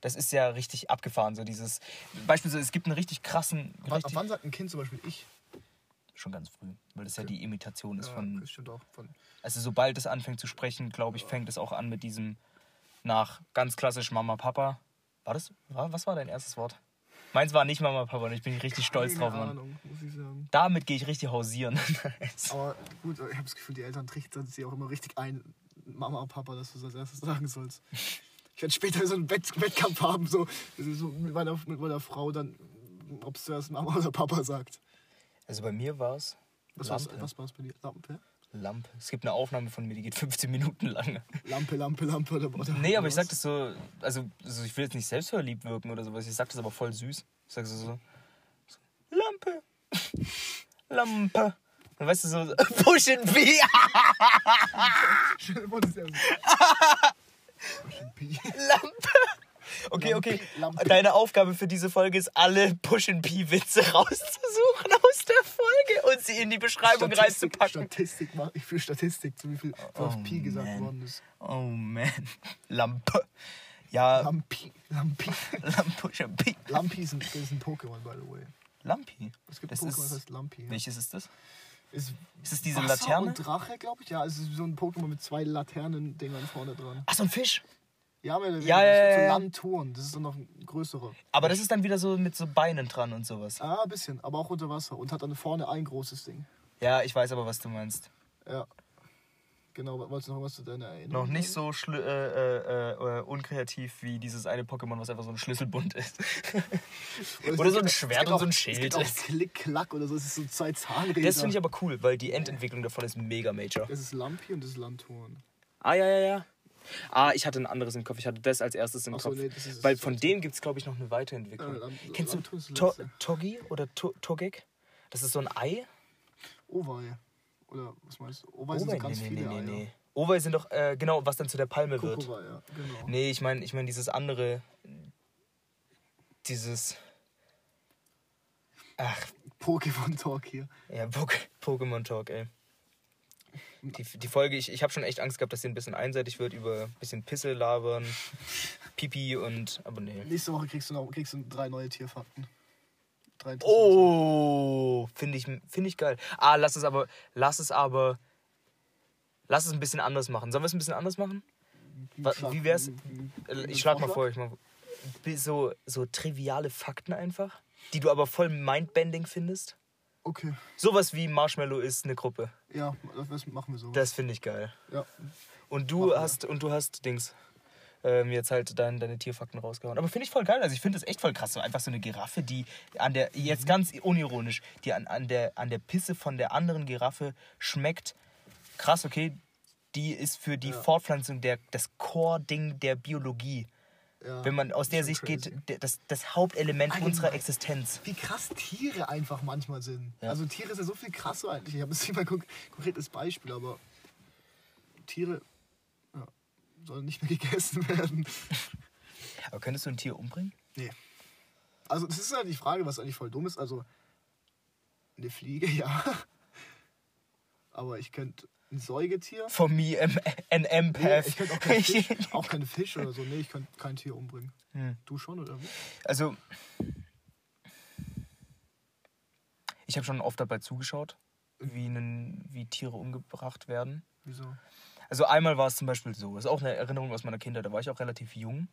Das ist ja richtig abgefahren, so dieses. Beispielsweise, es gibt einen richtig krassen. wann, ab Richtig, wann sagt ein Kind zum Beispiel ich? schon ganz früh, weil das ja die Imitation ist Ja, von. Von, Also, sobald es anfängt zu sprechen, glaube ich, fängt es auch an mit diesem nach ganz klassisch Mama, Papa. War das? Was war dein erstes Wort? Meins war nicht Mama, Papa und ich bin richtig stolz Keine drauf, Mann. Ahnung, muss ich sagen. Damit gehe ich richtig hausieren. Aber gut, ich habe das Gefühl, die Eltern trichtern sie auch immer richtig ein, Mama, Papa, dass du es als erstes sagen sollst. Ich werde später so einen Wett Wettkampf haben, so, so mit, meiner, mit meiner Frau, dann, ob es zuerst Mama oder Papa sagt. Also bei mir war es Was was war's bei dir? Lampe? Lampe. Es gibt eine Aufnahme von mir, die geht 15 Minuten lang. Lampe, Lampe, Lampe oder, oder Nee, aber ich sag was? das so, also, also ich will jetzt nicht selbstverliebt wirken oder sowas, ich sag das aber voll süß. Ich sag so, so Lampe, Lampe. Und weißt du, so, Push and so. Push P. Lampe. Okay, okay. Lampe. Deine Aufgabe für diese Folge ist, alle Push and P-Witze rauszusuchen aus der Folge und sie in die Beschreibung Statistik, reinzupacken. Statistik, mach ich für Statistik, zu wie viel auf Oh, Pi gesagt man. worden ist. Oh man. Lampe. Ja, Lampi, Lampi. Lampe, Push and P. Lampi ist ein, ist ein Pokémon, by the way. Lampi. Es gibt Das Pokémon, das heißt Lampi. Ja. Welches ist das? Ist, Ist es diese Wasser Laterne? und Drache, glaube ich. Ja, es ist so ein Pokémon mit zwei Laternen-Dingern vorne dran. Ach, so ein Fisch. Ja, oder Ja, ja, Das ist ja, so. Landtouren. Das ist dann noch ein größerer. Aber das ist dann wieder so mit so Beinen dran und sowas. Ah, ein bisschen, aber auch unter Wasser. Und hat dann vorne ein großes Ding. Ja, ich weiß aber, was du meinst. Ja. Genau, wolltest du noch was zu deiner Erinnerung? Noch nicht so schl- äh, äh, äh, unkreativ wie dieses eine Pokémon, was einfach so ein Schlüsselbund ist. sagen? oder so ein Schwert und so ein auch- Schild. Es gibt auch Klick-Klack oder so. Es ist so zwei Zahnräder. Das finde ich aber cool, weil die Endentwicklung davon ist mega major. Das ist Lampi und das ist Landtouren. Ah, ja, ja, ja. Ah, ich hatte ein anderes im Kopf. Ich hatte das als erstes im so, Kopf. nee, weil von dem gibt es, glaube ich, noch eine Weiterentwicklung. Äh, Lam- Kennst ist du. Togi oder to Togek? Das ist so ein Ei. Owei. Oder was meinst du? Owei sind so ganz nee, viele nee, nee, Eier. nee. Owei sind doch, äh, genau, was dann zu der Palme wird. Kokova, ja, genau. Nee, ich meine ich mein dieses andere. Dieses. Ach, Pokémon Talk hier. ja, Pok- Pokémon Talk, ey. Die, die Folge, ich, ich habe schon echt Angst gehabt, dass sie ein bisschen einseitig wird, über ein bisschen Pisse labern, Pipi und. Aber nee. Nächste Woche kriegst du noch kriegst du drei neue Tierfakten. Drei interessante. Oh, finde ich, find ich geil. Ah, lass es aber, lass es aber, lass es ein bisschen anders machen. Sollen wir es ein bisschen anders machen? Schlag- Wie wär's? Äh, Ich schlag mal vor, ich mal so, so triviale Fakten einfach, die du aber voll mindbending findest. Okay, Sowas wie Marshmallow ist eine Gruppe. ja, das- machen wir so. Das finde ich geil. ja. Und du Machen wir. hast und du hast Dings ähm, jetzt halt dein, deine Tierfakten rausgehauen. Aber finde ich voll geil. Also ich finde das echt voll krass. So einfach so eine Giraffe, die an der, jetzt ganz unironisch, die an, an, der, an der Pisse von der anderen Giraffe schmeckt. Krass, okay. Die ist für die Ja. Fortpflanzung der, das Core-Ding der Biologie. ja. Wenn man aus der Sicht crazy. geht, das, das Hauptelement Allgemein. unserer Existenz. Wie krass Tiere einfach manchmal sind. Ja. Also Tiere ist ja so viel krasser eigentlich. Ich habe jetzt nicht mal ein konk- konkretes Beispiel, aber Tiere sollen nicht mehr gegessen werden. Aber könntest du ein Tier umbringen? Nee. Also das ist halt die Frage, was eigentlich voll dumm ist. Also eine Fliege, ja. Aber ich könnte ein Säugetier. For me, an Nee, empath. ich könnte auch keinen Fisch, auch keinen Fisch oder so. Nee, ich könnte kein Tier umbringen. Hm. Du schon oder wie? Also, ich habe schon oft dabei zugeschaut, wie, nen, wie Tiere umgebracht werden. Wieso? Also einmal war es zum Beispiel so, das ist auch eine Erinnerung aus meiner Kindheit, da war ich auch relativ jung.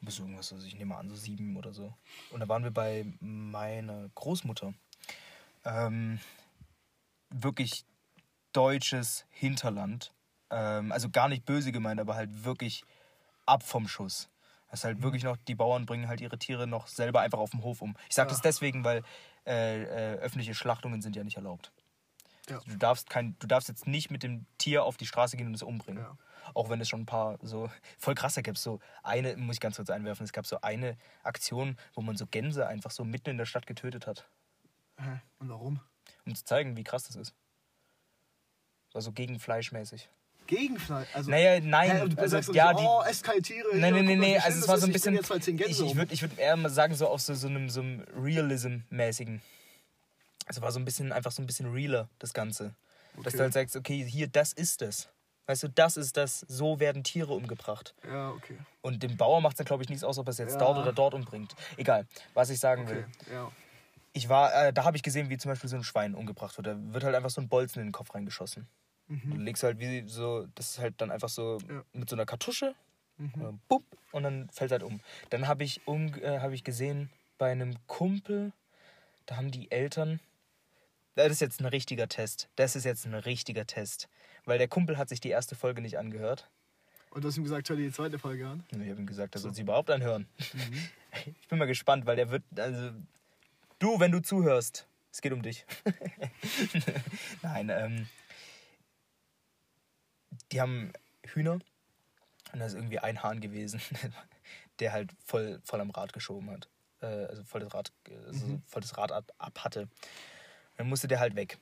Aber so irgendwas, also ich nehme mal an, so sieben oder so. Und da waren wir bei meiner Großmutter. Ähm, wirklich deutsches Hinterland. Ähm, also gar nicht böse gemeint, aber halt wirklich ab vom Schuss. Das ist halt wirklich noch, die Bauern bringen halt ihre Tiere noch selber einfach auf dem Hof um. Ich sage Ja. das deswegen, weil äh, äh, öffentliche Schlachtungen sind ja nicht erlaubt. Ja. Du darfst, kein, du darfst jetzt nicht mit dem Tier auf die Straße gehen und es umbringen. Ja. Auch wenn es schon ein paar so voll krass da gab es so eine, muss ich ganz kurz einwerfen, es gab so eine Aktion, wo man so Gänse einfach so mitten in der Stadt getötet hat? Und warum? um zu zeigen, wie krass das ist. War so gegen Fleischmäßig. Gegenfleisch. Also, Naja, nein, Hä, du also, sagst ja, so, die- oh, esst keine Tiere. Nein, nein, nein, schlimm also es war so ein bisschen, ich, ich würde ich würd eher mal sagen, so auf so, so einem, so einem Realism-mäßigen. Also war so ein bisschen, einfach so ein bisschen realer, das Ganze. Dass du Okay. halt sagst, okay, hier, das ist es. Weißt du, das ist das, so werden Tiere umgebracht. Ja, okay. Und dem Bauer macht es dann, glaube ich, nichts aus, ob er es jetzt Ja. dort oder dort umbringt. Egal, was ich sagen Okay, will. ja. Ich war, äh, da habe ich gesehen, wie zum Beispiel so ein Schwein umgebracht wird. Da wird halt einfach so ein Bolzen in den Kopf reingeschossen. Du legst halt wie so, das ist halt dann einfach so Ja. mit so einer Kartusche, Mhm. äh, bupp, und dann fällt halt um. Dann habe ich, um, äh, hab ich gesehen, bei einem Kumpel, da haben die Eltern, das ist jetzt ein richtiger Test, das ist jetzt ein richtiger Test. Weil der Kumpel hat sich die erste Folge nicht angehört. Und du hast ihm gesagt, hör dir die zweite Folge an. Ich habe ihm gesagt, er soll sie überhaupt anhören. Ich bin mal gespannt, weil der wird, also, du, wenn du zuhörst, es geht um dich. Nein, ähm, die haben Hühner und da ist irgendwie ein Hahn gewesen, der halt voll, voll am Rad geschoben hat. Äh, also voll das Rad, also voll das Rad ab, ab hatte. Dann musste der halt weg.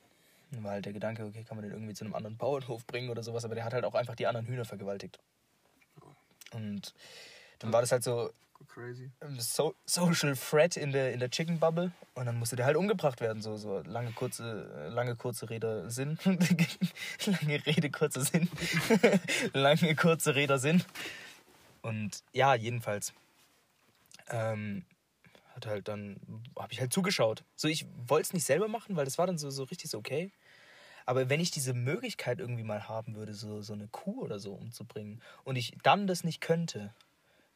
War halt der Gedanke, okay, kann man den irgendwie zu einem anderen Bauernhof bringen oder sowas, aber der hat halt auch einfach die anderen Hühner vergewaltigt. Und dann war das halt so Crazy. so Social Threat in der, in der Chicken Bubble und dann musste der halt umgebracht werden. So, so lange, kurze, lange, kurze Rede Sinn. lange Rede, kurzer Sinn. lange, kurze Rede Sinn. Und ja, jedenfalls. Ähm, hat halt dann, habe ich halt zugeschaut. So, ich wollte es nicht selber machen, weil das war dann so, so richtig so okay. Aber wenn ich diese Möglichkeit irgendwie mal haben würde, so, so eine Kuh oder so umzubringen und ich dann das nicht könnte,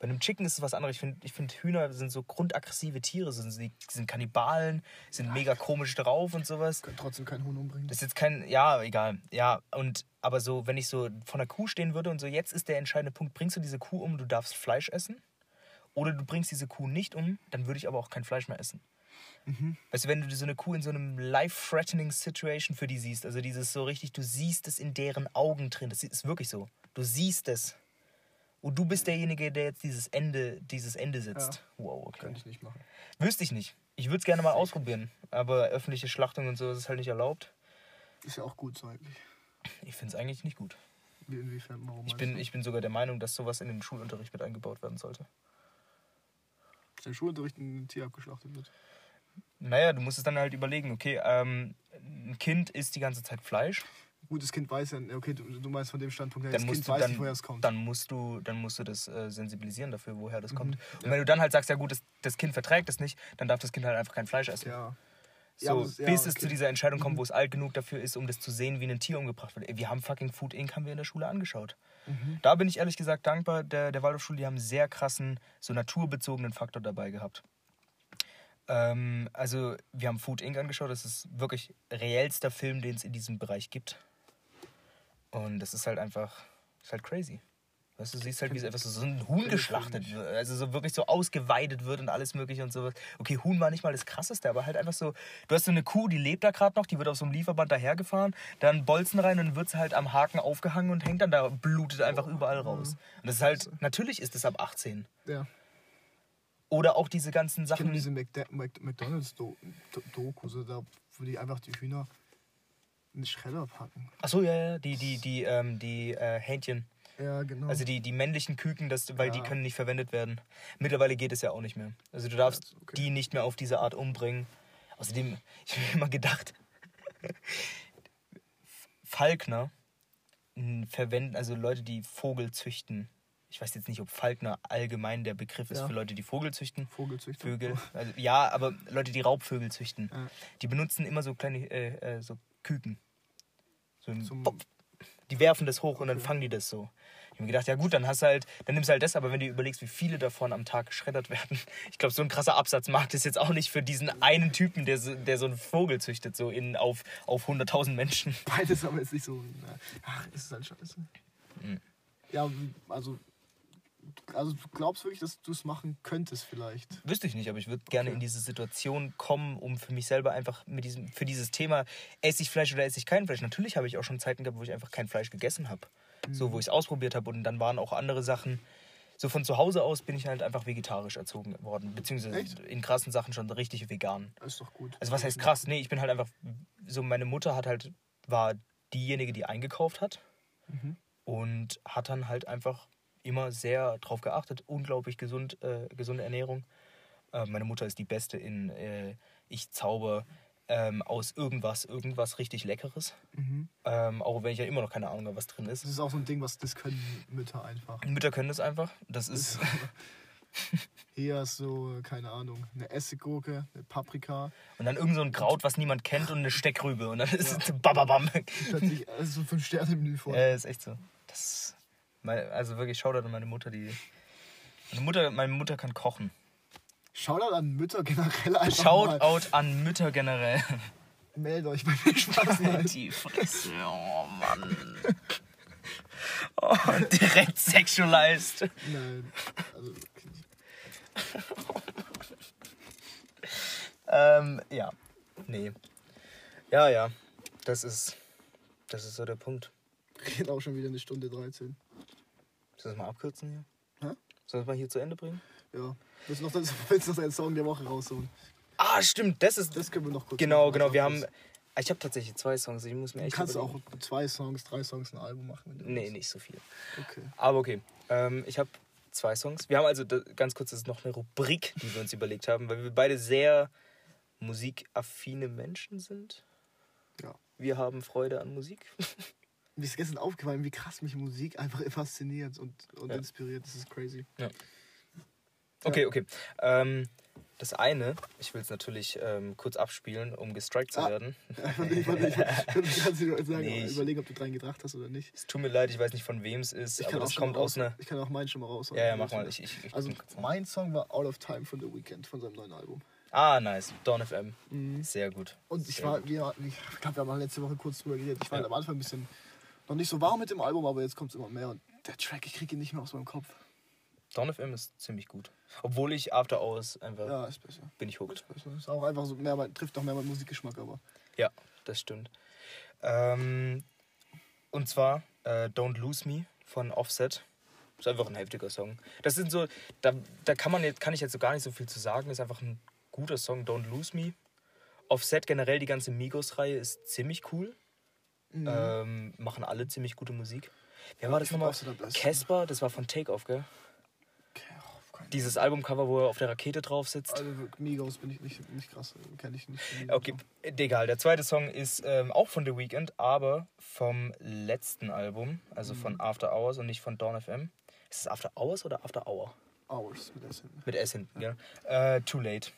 bei einem Chicken ist es was anderes. Ich finde, ich find, Hühner sind so grundaggressive Tiere. Sind, sie sind Kannibalen, sind mega komisch drauf und sowas. Können trotzdem keinen Huhn umbringen. Das ist jetzt kein, ja, egal. Ja, und aber so, wenn ich so vor einer Kuh stehen würde und so, jetzt ist der entscheidende Punkt, bringst du diese Kuh um, du darfst Fleisch essen? Oder du bringst diese Kuh nicht um, dann würde ich aber auch kein Fleisch mehr essen. Weißt du, wenn du so eine Kuh in so einem life-threatening Situation für die siehst, also dieses so richtig, du siehst es in deren Augen drin, das ist wirklich so. Du siehst es. Und du bist derjenige, der jetzt dieses Ende, dieses Ende sitzt. Ja. Wow, okay. Könnte ich nicht machen. Wüsste ich nicht. Ich würde es gerne mal ausprobieren. Aber öffentliche Schlachtung und so ist halt nicht erlaubt. Ist ja auch gut so eigentlich. Ich finde es eigentlich nicht gut. Wie- Inwiefern? Warum Ich bin, ich bin sogar der Meinung, dass sowas in den Schulunterricht mit eingebaut werden sollte. Der Schulunterricht ein Tier abgeschlachtet wird. Naja, du musst es dann halt überlegen, okay, ähm, ein Kind isst die ganze Zeit Fleisch, Gut, das Kind weiß ja, okay, du, du meinst von dem Standpunkt her, dann das musst Kind du weiß dann, nicht, woher es kommt. dann musst du, dann musst du das äh, sensibilisieren dafür, woher das kommt. Mhm. Und wenn du dann halt sagst, ja gut, das, das Kind verträgt es nicht, dann darf das Kind halt einfach kein Fleisch essen. ja. So, Ja, aber das- ja, bis es okay. zu dieser Entscheidung kommt, wo es alt genug dafür ist, um das zu sehen, wie ein Tier umgebracht wird. Wir haben fucking Food Inc. haben wir in der Schule angeschaut. Mhm. Da bin ich ehrlich gesagt dankbar der, der Waldorfschule, die haben einen sehr krassen, so naturbezogenen Faktor dabei gehabt. Ähm, also, wir haben Food Inc. angeschaut, das ist wirklich reellster Film, den es in diesem Bereich gibt. Und das ist halt einfach, ist halt crazy. Weißt du, du siehst halt, wie so, ein Huhn ich geschlachtet wird, also so wirklich so ausgeweidet wird und alles mögliche und sowas. Okay, Huhn war nicht mal das krasseste, aber halt einfach so, du hast so eine Kuh, die lebt da gerade noch, die wird auf so einem Lieferband dahergefahren, dann Bolzen rein und dann wird sie halt am Haken aufgehangen und hängt dann da, blutet einfach überall raus. Und das ist halt, natürlich ist es ab 18. Ja. Oder auch diese ganzen Ich Sachen. diese Mcda- Mc- McDonalds-Doku, so da, wo die einfach die Hühner in den Schredder packen. Achso, ja, ja, die, die, die, ähm, die äh, Hähnchen. Ja, genau. Also die, die männlichen Küken, das, weil die Ja. können nicht verwendet werden. Mittlerweile geht es ja auch nicht mehr. Also du darfst Ja, okay. die nicht mehr auf diese Art umbringen. Außerdem, ich habe mir immer gedacht, Falkner verwenden, also Leute, die Vogel züchten. Ich weiß jetzt nicht, ob Falkner allgemein der Begriff ist Ja. für Leute, die Vogel züchten. Vogelzüchter. Vögel. Also, ja, aber Leute, die Raubvögel züchten. Ja. Die benutzen immer so kleine äh, äh, so Küken. So ein Zum-. Die werfen das hoch und dann Okay. fangen die das so. Ich habe mir gedacht, ja gut, dann hast du halt, dann nimmst du halt das, aber wenn du überlegst, wie viele davon am Tag geschreddert werden, ich glaube, so ein krasser Absatzmarkt ist jetzt auch nicht für diesen einen Typen, der so, der so einen Vogel züchtet, so in, auf, auf 100.000 Menschen. Beides aber jetzt nicht so. Na, ach, ist es halt scheiße. Mhm. Ja, also, also du glaubst wirklich, dass du es machen könntest vielleicht? Wüsste ich nicht, aber ich würde gerne Okay. in diese Situation kommen, um für mich selber einfach mit diesem, für dieses Thema, esse ich Fleisch oder esse ich kein Fleisch. Natürlich habe ich auch schon Zeiten gehabt, wo ich einfach kein Fleisch gegessen habe. So, wo ich es ausprobiert habe und dann waren auch andere Sachen. So von zu Hause aus bin ich halt einfach vegetarisch erzogen worden, beziehungsweise Echt? in krassen Sachen schon richtig vegan. Das ist doch gut. Also was heißt krass? Nee, ich bin halt einfach so meine Mutter hat halt war diejenige, die eingekauft hat Mhm. und hat dann halt einfach immer sehr drauf geachtet, unglaublich gesund äh, gesunde Ernährung. Äh, meine Mutter ist die beste in äh, ich zauber ähm, aus irgendwas irgendwas richtig leckeres. Mhm. Ähm, auch wenn ich ja immer noch keine Ahnung habe, was drin ist. Das ist auch so ein Ding, was das können Mütter einfach. Mütter können das einfach. Das ist Hier ist so, keine Ahnung, eine Essiggurke, eine Paprika. und dann irgend so ein Kraut, was niemand kennt und eine Steckrübe und dann ist es bababam. Plötzlich also so ein Fünf-Sterne-Menü vor. Ja, ist echt so. Das, also wirklich Shoutout an meine Mutter, die. Meine Mutter, meine Mutter kann kochen. Shoutout an Mütter generell einfach mal. Shoutout an Mütter generell. Meldet euch bei mir Spaß. Nein. Die Fresse, oh Mann. Oh, direkt sexualized. Nein. Also, okay. Ähm, ja. Nee. Ja, ja. Das ist. Das ist so der Punkt. Geht auch schon wieder eine Stunde 13. Soll ich das mal abkürzen hier? Hä? Soll ich das mal hier zu Ende bringen? Ja. Willst du noch, willst du noch deinen Song der Woche rausholen? Ah, stimmt, das ist. Das können wir noch kurz Genau, machen. genau. Wir haben. das- Ich habe tatsächlich zwei Songs. Ich muss mir Du echt. kannst überlegen. auch zwei Songs, drei Songs ein Album machen. Du Nee, willst. nicht so viel. Okay. Aber okay. Ähm, ich habe zwei Songs. Wir haben also ganz kurz, das ist noch eine Rubrik, die wir uns überlegt haben, weil wir beide sehr musikaffine Menschen sind. Ja. Wir haben Freude an Musik. Mir ist gestern aufgefallen, wie krass mich Musik einfach fasziniert und, und Ja. inspiriert. Das ist crazy. Okay, okay. Ähm, das eine, ich will es natürlich ähm, kurz abspielen, um gestrikt zu Ah. werden. ich wollte ich ganze Zeit sagen, Nee, ich- überlegen, ob du dran gedacht hast oder nicht. Es tut mir leid, ich weiß nicht von wem es ist, Ich aber kann, auch das kommt aus einer. ich kann auch meinen schon mal raus. Ja, ja, mach mal. Ich, ich, Also, mein Song war Out of Time von The Weeknd, von seinem neuen Album. Ah, nice. Dawn FM. Mhm. Sehr gut. Und ich Sehr war, gut. wir, ich glaube, wir haben letzte Woche kurz drüber geredet. Ich war Ja. am Anfang ein bisschen noch nicht so warm mit dem Album, aber jetzt kommt es immer mehr. Und der Track, ich kriege ihn nicht mehr aus meinem Kopf. Dawn FM ist ziemlich gut. Obwohl ich After Hours einfach Ja, ist besser. bin ich hooked. Ist. Ist auch einfach so mehr, trifft auch mehr meinen Musikgeschmack, aber. Ja, das stimmt. Ähm, und zwar äh, Don't Lose Me von Offset. Ist einfach ein heftiger Song. Das sind so, da, da kann man jetzt, kann ich jetzt so gar nicht so viel zu sagen. Ist einfach ein guter Song, Don't Lose Me. Offset generell, die ganze Migos-Reihe ist ziemlich cool. Mhm. Ähm, machen alle ziemlich gute Musik. Wer war das nochmal? Casper, das war von Takeoff, gell? Dieses Albumcover, wo er auf der Rakete drauf sitzt. Also Migos bin ich nicht, nicht krass, kenne ich nicht. Okay, egal. Der zweite Song ist ähm, auch von The Weeknd, aber vom letzten Album, also von Mhm. After Hours und nicht von Dawn FM. Ist es After Hours oder After Hour? Hours mit S hinten. Mit S hinten, ja. Äh, Too Late.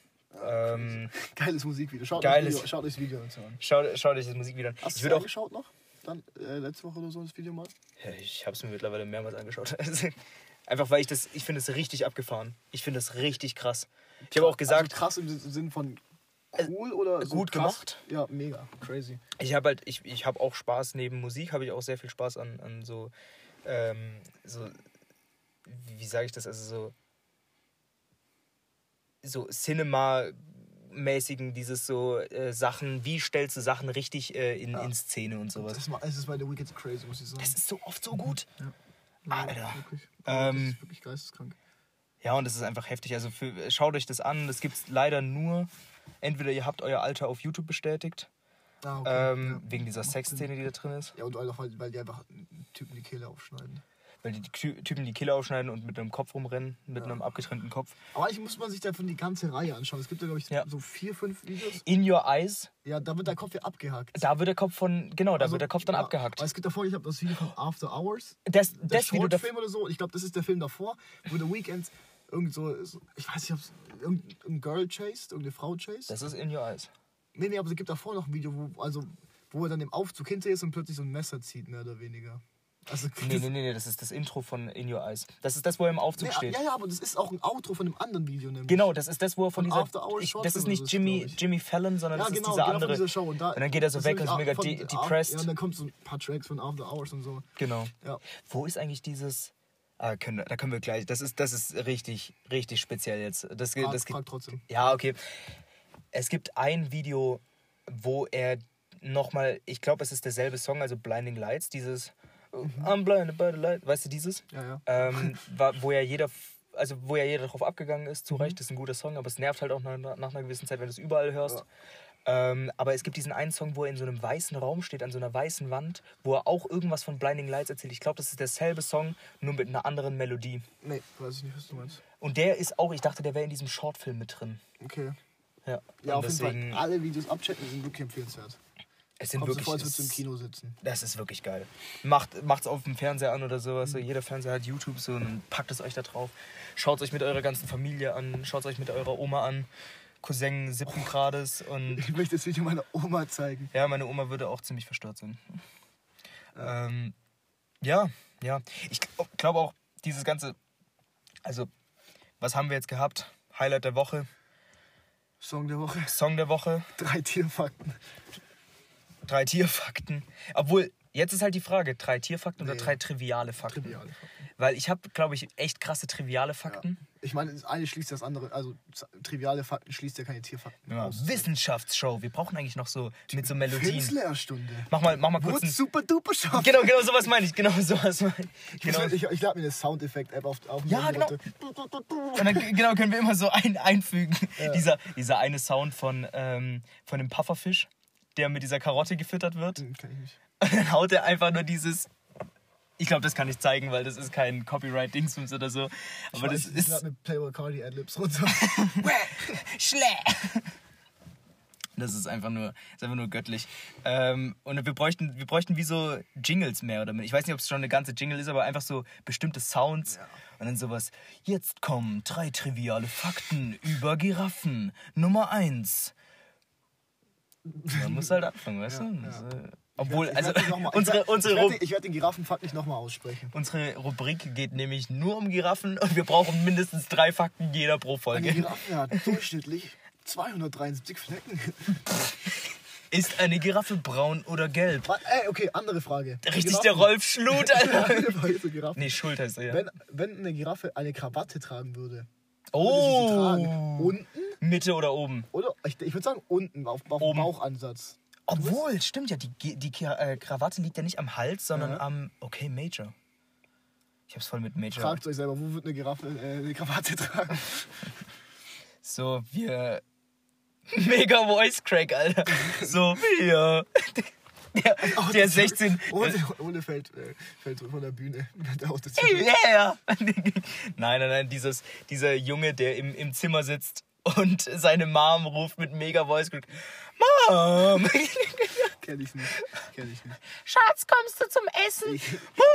Ähm, Geiles Musikvideo. Schaut, Geiles- Video, schaut euch das Video an. schaut, schaut euch das Musikvideo an. Hast Ich du es auch. angeschaut noch? Dann äh, letzte Woche oder so das Video mal? Ja, Ich habe es mir mittlerweile mehrmals angeschaut. Einfach weil ich das, ich finde es richtig abgefahren. Ich finde es richtig krass. Ich habe auch gesagt, Also krass im Sinn von cool oder so gut krass? gemacht. Ja, mega. Crazy. ich habe halt, ich, ich habe auch Spaß neben Musik, habe ich auch sehr viel Spaß an, an so, ähm, so, wie, wie sage ich das, also so, so Cinema-mäßigen, dieses so äh, Sachen, wie stellst du Sachen richtig äh, in, in Szene und sowas. Das, ist, mal- das ist bei The Weeknd crazy, muss ich sagen. Das ist so oft so gut. ja. Alter. Wirklich. Ähm, das ist wirklich geisteskrank. Ja, und das ist einfach heftig. Also für, schaut euch das an. Das gibt es leider nur, entweder ihr habt euer Alter auf YouTube bestätigt, Ah, okay. ähm, ja. wegen dieser Sexszene, die da drin ist. Ja, und einfach, weil, weil die einfach einen Typen die Kehle aufschneiden. Weil die Ty- Typen die Kehle aufschneiden und mit einem Kopf rumrennen, mit Ja. einem abgetrennten Kopf. Aber eigentlich muss man sich davon die ganze Reihe anschauen. Es gibt ja, glaube ich, Ja. so vier, fünf Videos. In Your Eyes, Ja, da wird der Kopf ja abgehakt. da wird der Kopf von, genau, da Also, wird der Kopf dann ja, abgehakt. weil Es gibt davor, ich habe das Video von After Hours. Das, Der das Video, da, Shortfilm oder so. Ich glaube, das ist der Film davor, wo The Weeknd irgend so, so- ich weiß nicht, ob es irgendein Girl chased, irgendeine Frau chased. das ist In Your Eyes. Nee, nee, aber es gibt davor noch ein Video, wo, also, wo er dann im Aufzug hinter ist und plötzlich so ein Messer zieht, mehr oder weniger. Also, Nee, nee, nee, das ist das Intro von In Your Eyes. Das ist das, wo er im Aufzug Nee, steht. ja, ja, aber das ist auch ein Outro von einem anderen Video, nämlich. Genau, das ist das, wo er von Von dieser. After Hours Ich, das ist nicht Jimmy. Jimmy Fallon, sondern Ja, das genau, ist dieser genau andere. dieser Show. Und, da, Und dann geht er so weg und ist mega von- de depressed. Ja, und dann kommt so ein paar Tracks von After Hours und so. Genau. Ja. Wo ist eigentlich dieses. Ah, können, da können wir gleich. Das ist, das ist richtig, richtig speziell jetzt. Das, Frag, das, frag trotzdem. ja, okay. Es gibt ein Video, wo er nochmal, ich glaube, es ist derselbe Song, also Blinding Lights, dieses I'm blinded by the light, weißt du dieses? Ja, ja. Ähm, war, wo ja jeder, also wo ja jeder drauf abgegangen ist, zu Recht, das ist ein guter Song, aber es nervt halt auch nach, nach einer gewissen Zeit, wenn du es überall hörst. Ähm, aber es gibt diesen einen Song, wo er in so einem weißen Raum steht, an so einer weißen Wand, wo er auch irgendwas von Blinding Lights erzählt. Ich glaube, das ist derselbe Song, nur mit einer anderen Melodie. Nee, weiß ich nicht, was du meinst. Und der ist auch, ich dachte, der wäre in diesem Shortfilm mit drin. Okay. Ja, Ja, auf jeden deswegen, Fall. Alle Videos abchecken sind wirklich empfehlenswert. Es sind Kommt so wirklich, vor, als würdest du im Kino sitzen. Das ist wirklich geil. Macht macht's auf dem Fernseher an oder sowas. Mhm. So, jeder Fernseher hat YouTube so und packt es euch da drauf. Schaut es euch mit eurer ganzen Familie an, schaut es euch mit eurer Oma an. Cousin siebten Grades und Ich möchte das Video meiner Oma zeigen. ja, meine Oma würde auch ziemlich verstört sein. Ähm, ja, ja. Ich glaube auch, dieses ganze, also, was haben wir jetzt gehabt? Highlight der Woche, Song der Woche. Song der Woche, Drei Tierfakten. Drei Tierfakten. Obwohl, jetzt ist halt die Frage, drei Tierfakten oder Nee. drei triviale Fakten? Triviale Fakten. Weil ich habe, glaube ich, echt krasse triviale Fakten. Ich meine, das eine schließt das andere. Also triviale Fakten schließt ja keine Tierfakten Ja. aus. Wissenschaftsshow. Wir brauchen eigentlich noch so mit so Melodien. Filmslehrstunde. Mach mal, mach mal kurz ein, super duper scharf. Genau, genau sowas meine ich. Genau sowas meine ich. Genau. Genau. Ich, ich lade mir eine Soundeffekt-App auf, auf Ja, genau. Und dann genau, können wir immer so ein, einfügen. Dieser, dieser eine Sound von, ähm, von dem Pufferfisch, der mit dieser Karotte gefüttert wird. Hm, Kenn ich nicht. Und dann haut er einfach nur dieses. Ich glaube, das kann ich zeigen, weil das ist kein Copyright-Dingsbums oder so. Aber das ich, ich ist. mir Playboy Cardi Adlibs runter. Schle! Das ist einfach nur, ist einfach nur göttlich. Ähm, und wir bräuchten, wir bräuchten wie so Jingles mehr oder mehr. Ich weiß nicht, ob es schon eine ganze Jingle ist, aber einfach so bestimmte Sounds. Und dann sowas. Jetzt kommen drei triviale Fakten über Giraffen. Nummer eins. Man muss halt anfangen, weißt du? Das, äh, obwohl, Ich also werd ich unsere, werd- unsere, ich werd den- Ich werde den Giraffenfakt nicht nochmal aussprechen. unsere Rubrik geht nämlich nur um Giraffen und wir brauchen mindestens drei Fakten jeder pro Eine Folge. Giraffe hat durchschnittlich 273 Flecken. Ist eine Giraffe braun oder gelb? Ey, okay, andere Frage. Richtig der Rolf Schlut, Alter. Nee, Schuld heißt er ja. Wenn, wenn eine Giraffe eine Krawatte tragen würde, Oh! Unten Mitte oder oben? oder? Ich, ich würde sagen unten, auf, auf Oben. Bauchansatz. Obwohl, stimmt ja, die, die äh, Krawatte liegt ja nicht am Hals, sondern Ja. am. Okay, Major. Ich hab's voll mit Major. Fragt euch selber, wo wird eine Giraffe äh, eine Krawatte tragen? So, wir. Mega Voice Crack, Alter. So, wir. Der, Oh, der das- 16. Ohne, ohne fällt, äh, fällt von der Bühne. Yeah. Nein, nein, nein, dieses, dieser Junge, der im, im Zimmer sitzt und seine Mom ruft mit mega Voice Crack. Mom! Kenn ich nicht. Kenn ich nicht. Schatz, kommst du zum Essen? Ich,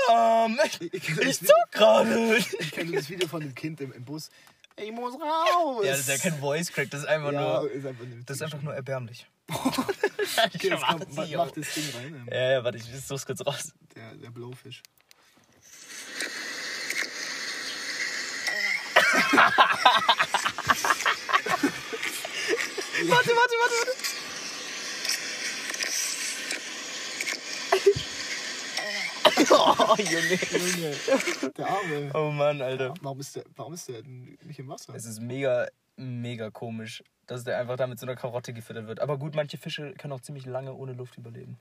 Mom! ich, Ich ich, zuck gerade! ich kenne das Video von dem Kind im, im Bus. Ich muss raus. Ja, das ist ja kein Voice Crack, das ist einfach Ja, nur. ist einfach Das ist einfach nur erbärmlich. Okay, Ich jetzt mach komm, mach Junge. das Ding rein. Ja, ja, warte, ich such's kurz raus. Der, der Blowfish. Warte, warte, warte, warte. Oh, Junge. Junge, der Arme. Oh Mann, Alter. Warum ist der, warum ist der nicht im Wasser? Es ist mega, mega komisch, dass der einfach da mit so einer Karotte gefüttert wird. Aber gut, manche Fische können auch ziemlich lange ohne Luft überleben.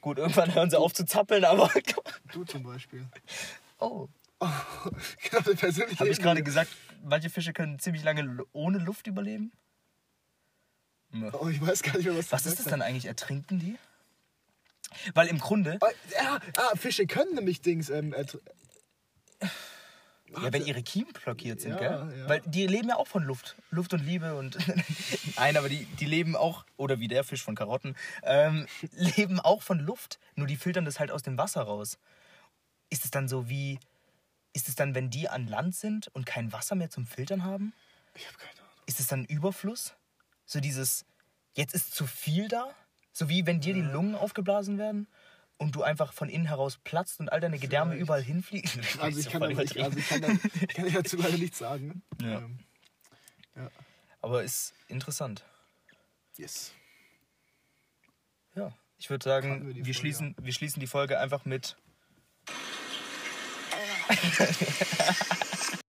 Gut, irgendwann hören sie auf zu zappeln, aber. Du zum Beispiel. Oh. genau, der persönliche. Habe ich gerade gesagt, manche Fische können ziemlich lange ohne Luft überleben? Oh, ich weiß gar nicht mehr, was du Was ist das dann eigentlich? Ertrinken die? Weil im Grunde, Oh, ja, ah, Fische können nämlich Dings. Ähm, ja, wenn ihre Kiemen blockiert sind, Ja, gell? ja. Weil die leben ja auch von Luft. Luft und Liebe und. Nein, aber die, die leben auch, oder wie der Fisch von Karotten, ähm, leben auch von Luft. Nur die filtern das halt aus dem Wasser raus. Ist es dann so wie. Ist es dann, wenn die an Land sind und kein Wasser mehr zum Filtern haben? ich habe keine Ahnung. Ist es dann Überfluss? So dieses, jetzt ist zu viel da? So wie wenn dir die Lungen aufgeblasen werden und du einfach von innen heraus platzt und all deine Gedärme Vielleicht. überall hinfliegen? Also ich, kann, aber, ich, also ich, kann, dann, ich kann dir dazu leider nichts sagen. Ja. Ähm, ja. Aber ist interessant. Yes. Ja. Ich würde sagen, wir wir, Folge, schließen, wir schließen die Folge einfach mit